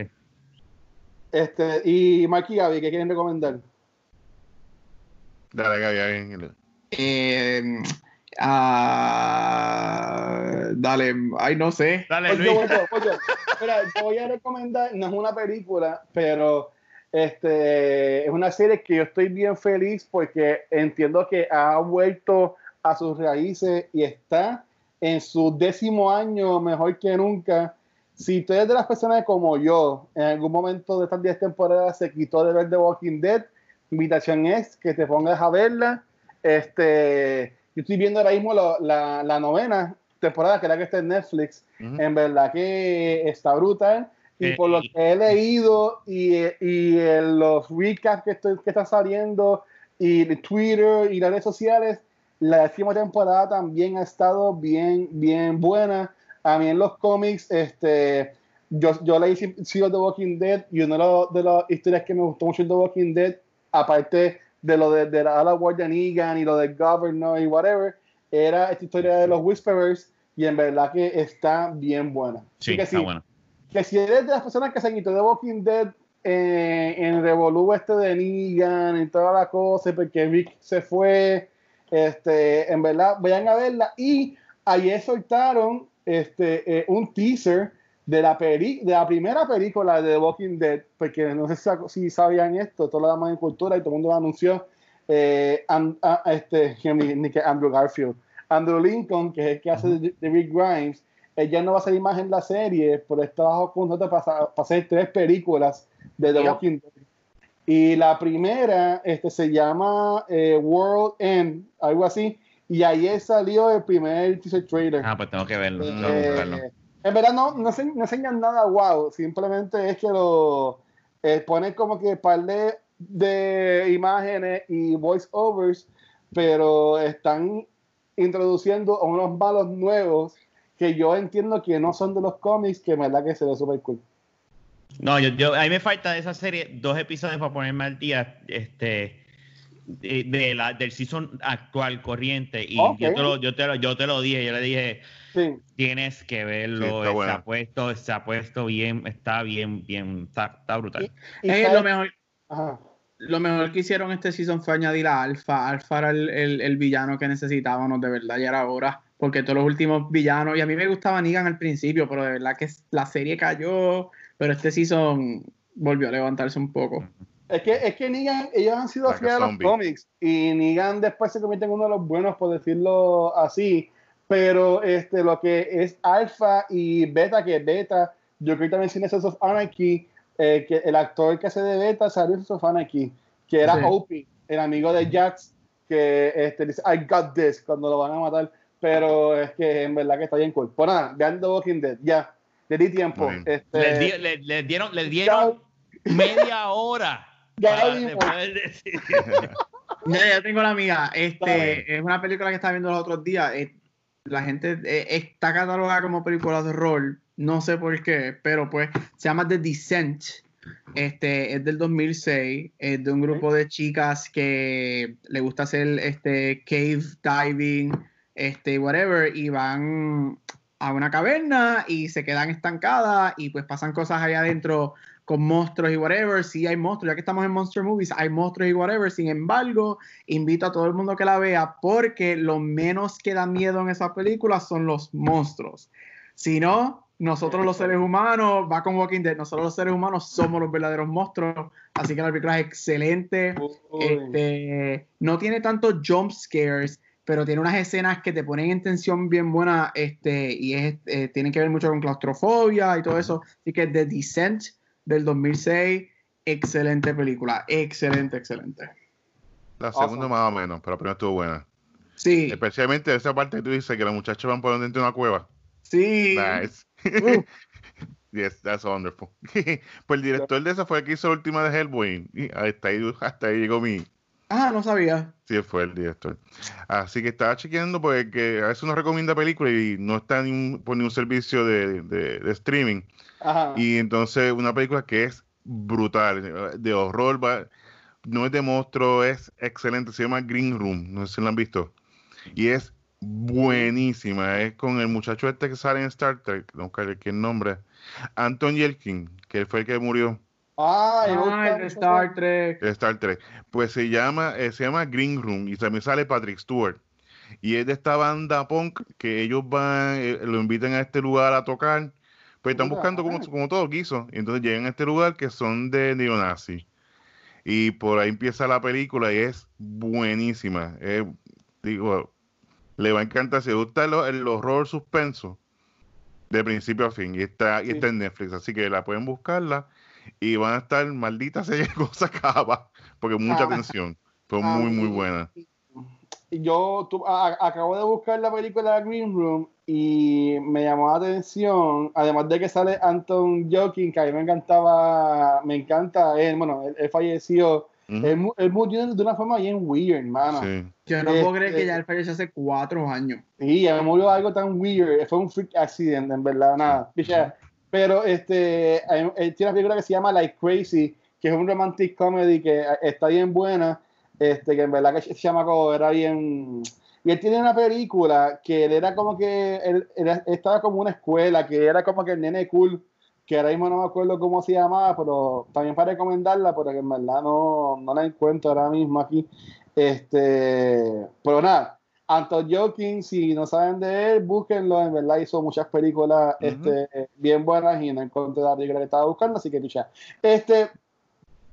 Este, y Mark y Gaby, ¿qué quieren recomendar? Dale, Gaby, ahí. Eh, ah, dale, ay, no sé. Dale, Pues Luis. yo. Mira, yo voy a recomendar, no es una película, pero este, es una serie que yo estoy bien feliz porque entiendo que ha vuelto a sus raíces y está en su décimo año mejor que nunca. Si tú eres de las personas como yo, en algún momento de estas 10 temporadas se quitó de ver The Walking Dead, invitación es que te pongas a verla. Este, yo estoy viendo ahora mismo la, la novena temporada, que es la que está en Netflix. En verdad que está brutal. Y Eh, por lo que he leído y, y los recaps que, estoy, que están saliendo y Twitter y las redes sociales, la décima temporada también ha estado bien, bien buena. A mí en los cómics, este, yo, yo leí si- sigo The Walking Dead y una de las historias que me gustó mucho de The Walking Dead, aparte de lo de, de la, la Guardia Negan y lo del Governor y whatever, era esta historia de los Whisperers y en verdad que está bien buena. Así Sí, que está sí, bueno. que si eres de las personas que se quitó de Walking Dead eh, en Revolú este de Negan y toda la cosa, porque Rick se fue, este, en verdad, vayan a verla. Y ayer soltaron este, eh, un teaser de la, peli de la primera película de The Walking Dead, porque no sé si, si sabían esto, todo lo demás en cultura y todo el mundo lo anunció. Eh, and- ah, este, ni- ni que Andrew Garfield. Andrew Lincoln, que es el que hace Rick Grimes, ella no va a salir más en la serie, pero está bajo contrato para, para hacer tres películas de The. Walking Dead. Y la primera este, se llama eh, World End, algo así, y ayer salió el primer teaser trailer. Ah, pues tengo que verlo. Eh, tengo que buscarlo. En verdad no, no, ense- no enseñan nada wow, simplemente es que lo eh, ponen como que par de, imágenes y voiceovers, pero están introduciendo unos malos nuevos que yo entiendo que no son de los cómics, que en verdad que se ve súper cool. No, yo, yo, a mí me falta de esa serie dos episodios para ponerme al día este, de, de la, del season actual corriente. Y yo, te lo, yo, te lo, yo te lo dije, yo le dije, Sí, tienes que Sí, verlo. está se, buena. ha puesto, se ha puesto bien, está bien, bien, está, está brutal. y Eh, sabes- lo, mejor, Ajá. lo mejor que hicieron este season fue añadir a Alpha. Alpha era el, el- el villano que necesitábamos de verdad, ya era hora. Porque todos los últimos villanos, y a mí me gustaba Negan al principio, pero de verdad que la serie cayó, pero este season volvió a levantarse un poco. Es que, es que Negan, ellos han sido Like fieles a los cómics y Negan después se convierte en uno de los buenos, por decirlo así. Pero este, lo que es Alpha y Beta, que es Beta, yo creo que también tiene Sons of Anarchy, eh, que el actor que hace de Beta salió en Sons of Anarchy, que era Sí. Opie, el amigo de Jax, que este, dice, I got this, cuando lo van a matar. Pero es que en verdad que está bien cool. Pues nada, vean The Walking Dead, ya. Le di tiempo. Este, Les, di- le- les dieron, les dieron media hora. Ya vimos. <laughs> tengo la amiga. Este, es una película que estaba viendo los otros días. eh, la gente eh, está catalogada como película de rol. No sé por qué, pero pues se llama The Descent. Este es del 2006. Es de un grupo de chicas que le gusta hacer este cave diving, este whatever, y van a una caverna y se quedan estancadas y pues pasan cosas ahí adentro con monstruos y whatever. Sí hay monstruos, ya que estamos en Monster Movies, hay monstruos y whatever. Sin embargo, invito a todo el mundo que la vea porque lo menos que da miedo en esa película son los monstruos. Si no, nosotros los seres humanos, va con Walking Dead, nosotros los seres humanos somos los verdaderos monstruos. Así que la película es excelente. Este, no tiene tantos jump scares, pero tiene unas escenas que te ponen en tensión bien buena, este, y es, eh, tienen que ver mucho con claustrofobia y todo eso. Así que The Descent del 2006, excelente película, excelente, excelente. La Awesome. segunda más o menos, pero la primera estuvo buena. Sí, Especialmente esa parte que tú dices que los muchachos van por dentro de una cueva. Sí. Nice. Uh. <laughs> yes, that's wonderful. <laughs> pues el director de esa fue el que hizo la última de Hellboy. Y hasta ahí, hasta ahí llegó mi. Ah, no sabía. Sí, fue el director. Así que estaba chequeando porque a veces uno recomienda películas y no está ni un- por ningún servicio de, de- de streaming. Ajá. Y entonces una película que es brutal, de horror, va- no es de monstruo, es excelente, se llama Green Room, no sé si la han visto. Y es buenísima, es con el muchacho este que sale en Star Trek, no sé qué nombre, Anton Yelkin, que fue el que murió Gusta Ah, el Star Trek. de Star Trek. Pues se llama, eh, se llama Green Room y también sale Patrick Stewart. Y es de esta banda punk que ellos van, eh, lo invitan a este lugar a tocar. Pues están buscando como, ah. como todo quiso. Y entonces llegan a este lugar que son de neonazis. Y por ahí empieza la película y es buenísima. Digo, Le va a encantar. Si le gusta el, el horror suspenso, de principio a fin. Y está, y Sí. está en Netflix. Así que la pueden buscarla. Y van a estar malditas serie <laughs> cosas acaba. Porque mucha Ah. atención. Fue Ah, muy, muy buena. Yo tu- a- acabo de buscar la película Green Room y me llamó la atención, además de que sale Anton Joking, que a mí me encantaba, me encanta él, bueno, él, él falleció, él, mu- él murió de una forma bien weird, hermano. Sí. Yo no Este- puedo creer que ya él falleció hace cuatro años. Sí, él murió algo tan weird, fue un freak accident, en verdad, nada. Picha. Pero este, él, él tiene una película que se llama Like Crazy, que es un romantic comedy que eh, está bien buena, este, que en verdad que ese chamaco era bien... Y él tiene una película que él era como que, él, él estaba como una escuela, que era como que el nene cool, que ahora mismo no me acuerdo cómo se llamaba, pero también para recomendarla, porque en verdad no, no la encuentro ahora mismo aquí. Este, pero nada, Anton Joking, si no saben de él, búsquenlo, en verdad hizo muchas películas Ujú. este, bien buenas y no encontré la película que estaba buscando, así que picha. Este,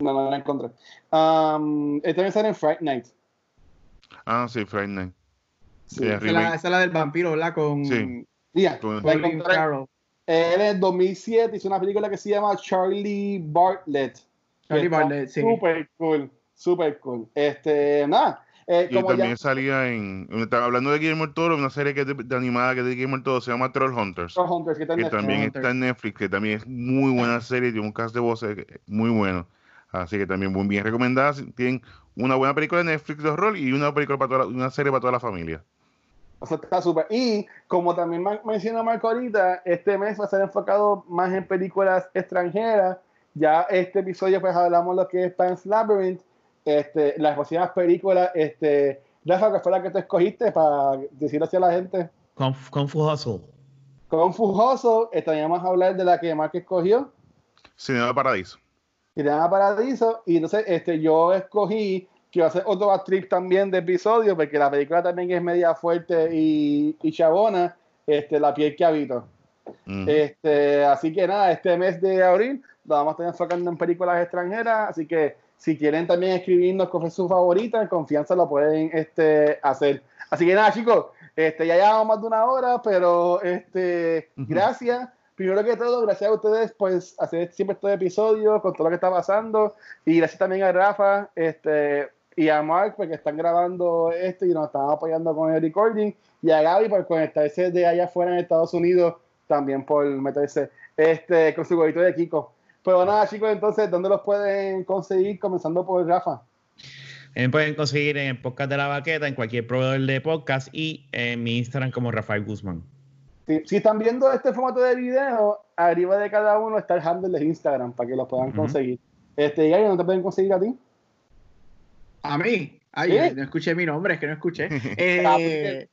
no, no la encontré. Um, este también sale en Fright Night. Ah, sí, Friday Night. Sí. Sí, Esa es, la, esa es la del vampiro, ¿verdad? Con Sí. Ya, Tú- la encontré. Farrell. Él en 2007 hizo una película que se llama Charlie Bartlett. Charlie Bartlett, sí. Super cool, super cool. Este, nada. Eh, Y como también ya, salía en. estaba Hablando de Guillermo del Toro, una serie que de, de animada que es de Guillermo del Toro se llama Troll Hunters. Los Hunters, que está también Hunters. está en Netflix, que también es muy buena serie, tiene un cast de voces muy bueno. Así que también muy bien recomendada. Tienen una buena película de Netflix de horror y una película para toda la- una serie para toda la familia. O sea, está súper. Y como también mencionó Marco ahorita, este mes va a ser enfocado más en películas extranjeras. Ya este episodio pues hablamos lo que es Pan's Labyrinth, este, las próximas películas, este, Rafa, que fue la que tú escogiste para decirlo hacia la gente. Conf- Confujoso. Confujoso, también vamos a hablar de la que Marco escogió, Cinema Paradiso. llama Paradiso, y entonces este, yo escogí que va a ser otro trip también de episodio, porque la película también es media fuerte y, y chabona, este, La piel que habito. Este, así que nada, este mes de abril lo vamos a estar enfocando en películas extranjeras, así que si quieren también escribirnos cuál fue su favorita, en confianza lo pueden este, hacer. Así que nada, chicos, este, ya llevamos más de una hora, pero este, gracias. Primero que todo, gracias a ustedes por hacer siempre estos episodios con todo lo que está pasando. Y gracias también a Rafa este, y a Mark porque están grabando esto y nos están apoyando con el recording. Y a Gaby por conectarse de allá afuera en Estados Unidos también por meterse este, con su gorrito de Kiko. Pero nada, chicos, entonces, ¿dónde los pueden conseguir? Comenzando por Rafa. Me pueden conseguir en el podcast de la baqueta, en cualquier proveedor de podcast y en mi Instagram como Rafael Guzmán. Si, si están viendo este formato de video, arriba de cada uno está el handle de Instagram para que los puedan conseguir. Este, Gaby, ¿no te pueden conseguir a ti? A mí. Ay, ¿Sí? no escuché mi nombre, es que no escuché. <laughs> Eh,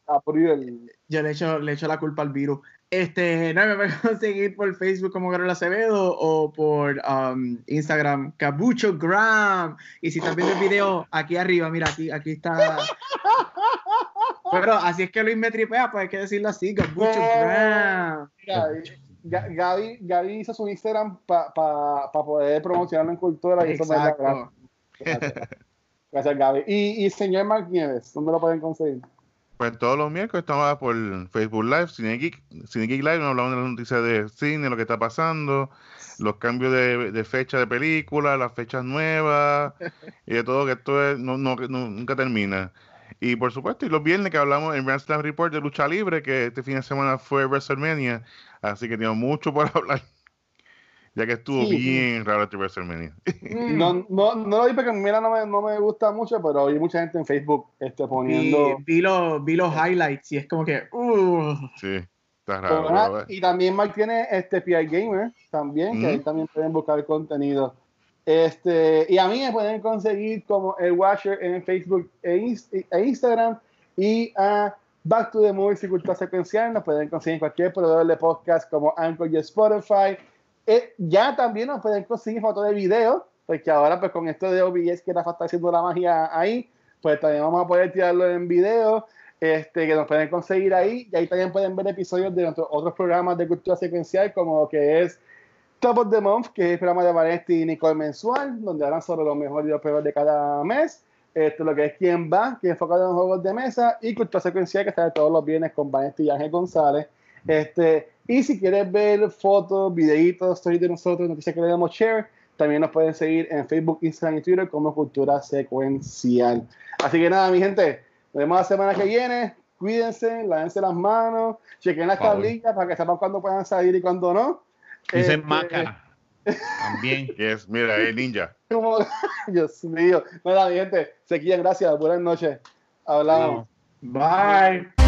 yo le echo, le echo la culpa al virus. Este, no me pueden <laughs> conseguir por Facebook como Carol Acevedo o por um, Instagram Cabucho Gram. Y si están viendo el video aquí arriba, mira, aquí, aquí está. Pero así es que Luis me tripea, pues hay que decirlo así, Cabucho Gram. Gaby, Gaby hizo su Instagram para poder promocionarlo en cultura y eso me da Exacto. Gracias. Gracias, Gaby. Y, y señor Mark Nieves, ¿dónde lo pueden conseguir? Pues todos los miércoles estamos por Facebook Live, Cine Geek, Cine Geek Live, nos hablamos de las noticias de cine, lo que está pasando, los cambios de, de fecha de película, las fechas nuevas, <laughs> y de todo que esto es- no, no- nunca termina. Y por supuesto, y los viernes que hablamos en Grand Slam Report de lucha libre, que este fin de semana fue WrestleMania, así que tengo mucho por <laughs> hablar, ya que estuvo Sí. bien raro este WrestleMania. No, no, no lo vi porque mira, no me, no me gusta mucho, pero vi mucha gente en Facebook este, poniendo. vi los, vi los highlights y es como que. uh, Sí, está raro. pero, eh, y también Mike tiene este PI Gamer también, que Ujú. ahí también pueden buscar contenido. Este, y a mí me pueden conseguir como el Watcher en Facebook e, Inst- e Instagram y a Back to the Movies y Cultura Secuencial. Nos pueden conseguir en cualquier proveedor de podcast como Anchor y Spotify. Eh, ya también nos pueden conseguir fotos de video, porque ahora pues con esto de OBS que Rafa está haciendo la magia ahí, pues también vamos a poder tirarlo en video, este, que nos pueden conseguir ahí, y ahí también pueden ver episodios de nuestros otros programas de cultura secuencial, como lo que es Top of the Month, que es el programa de Vanetti y Nicole mensual, donde hablan sobre lo mejor y lo peor de cada mes. Esto, lo que es Quién Va, que enfocado en juegos de mesa, y Cultura Secuencial, que sale todos los viernes con Vanessa y Ángel González. Este, y si quieres ver fotos, videitos, stories de nosotros, noticias que le damos share, también nos pueden seguir en Facebook, Instagram y Twitter como Cultura Secuencial. Así que nada, mi gente, nos vemos la semana que viene. Cuídense, lávense las manos, chequen las tablillas para que sepan cuándo puedan salir y cuándo no. Dicen Este, maca. También. <laughs> Yes, mira, el ninja. <laughs> como- Dios mío. Nada, mi gente, se quieren, gracias. Buenas noches. Hablamos. Bye.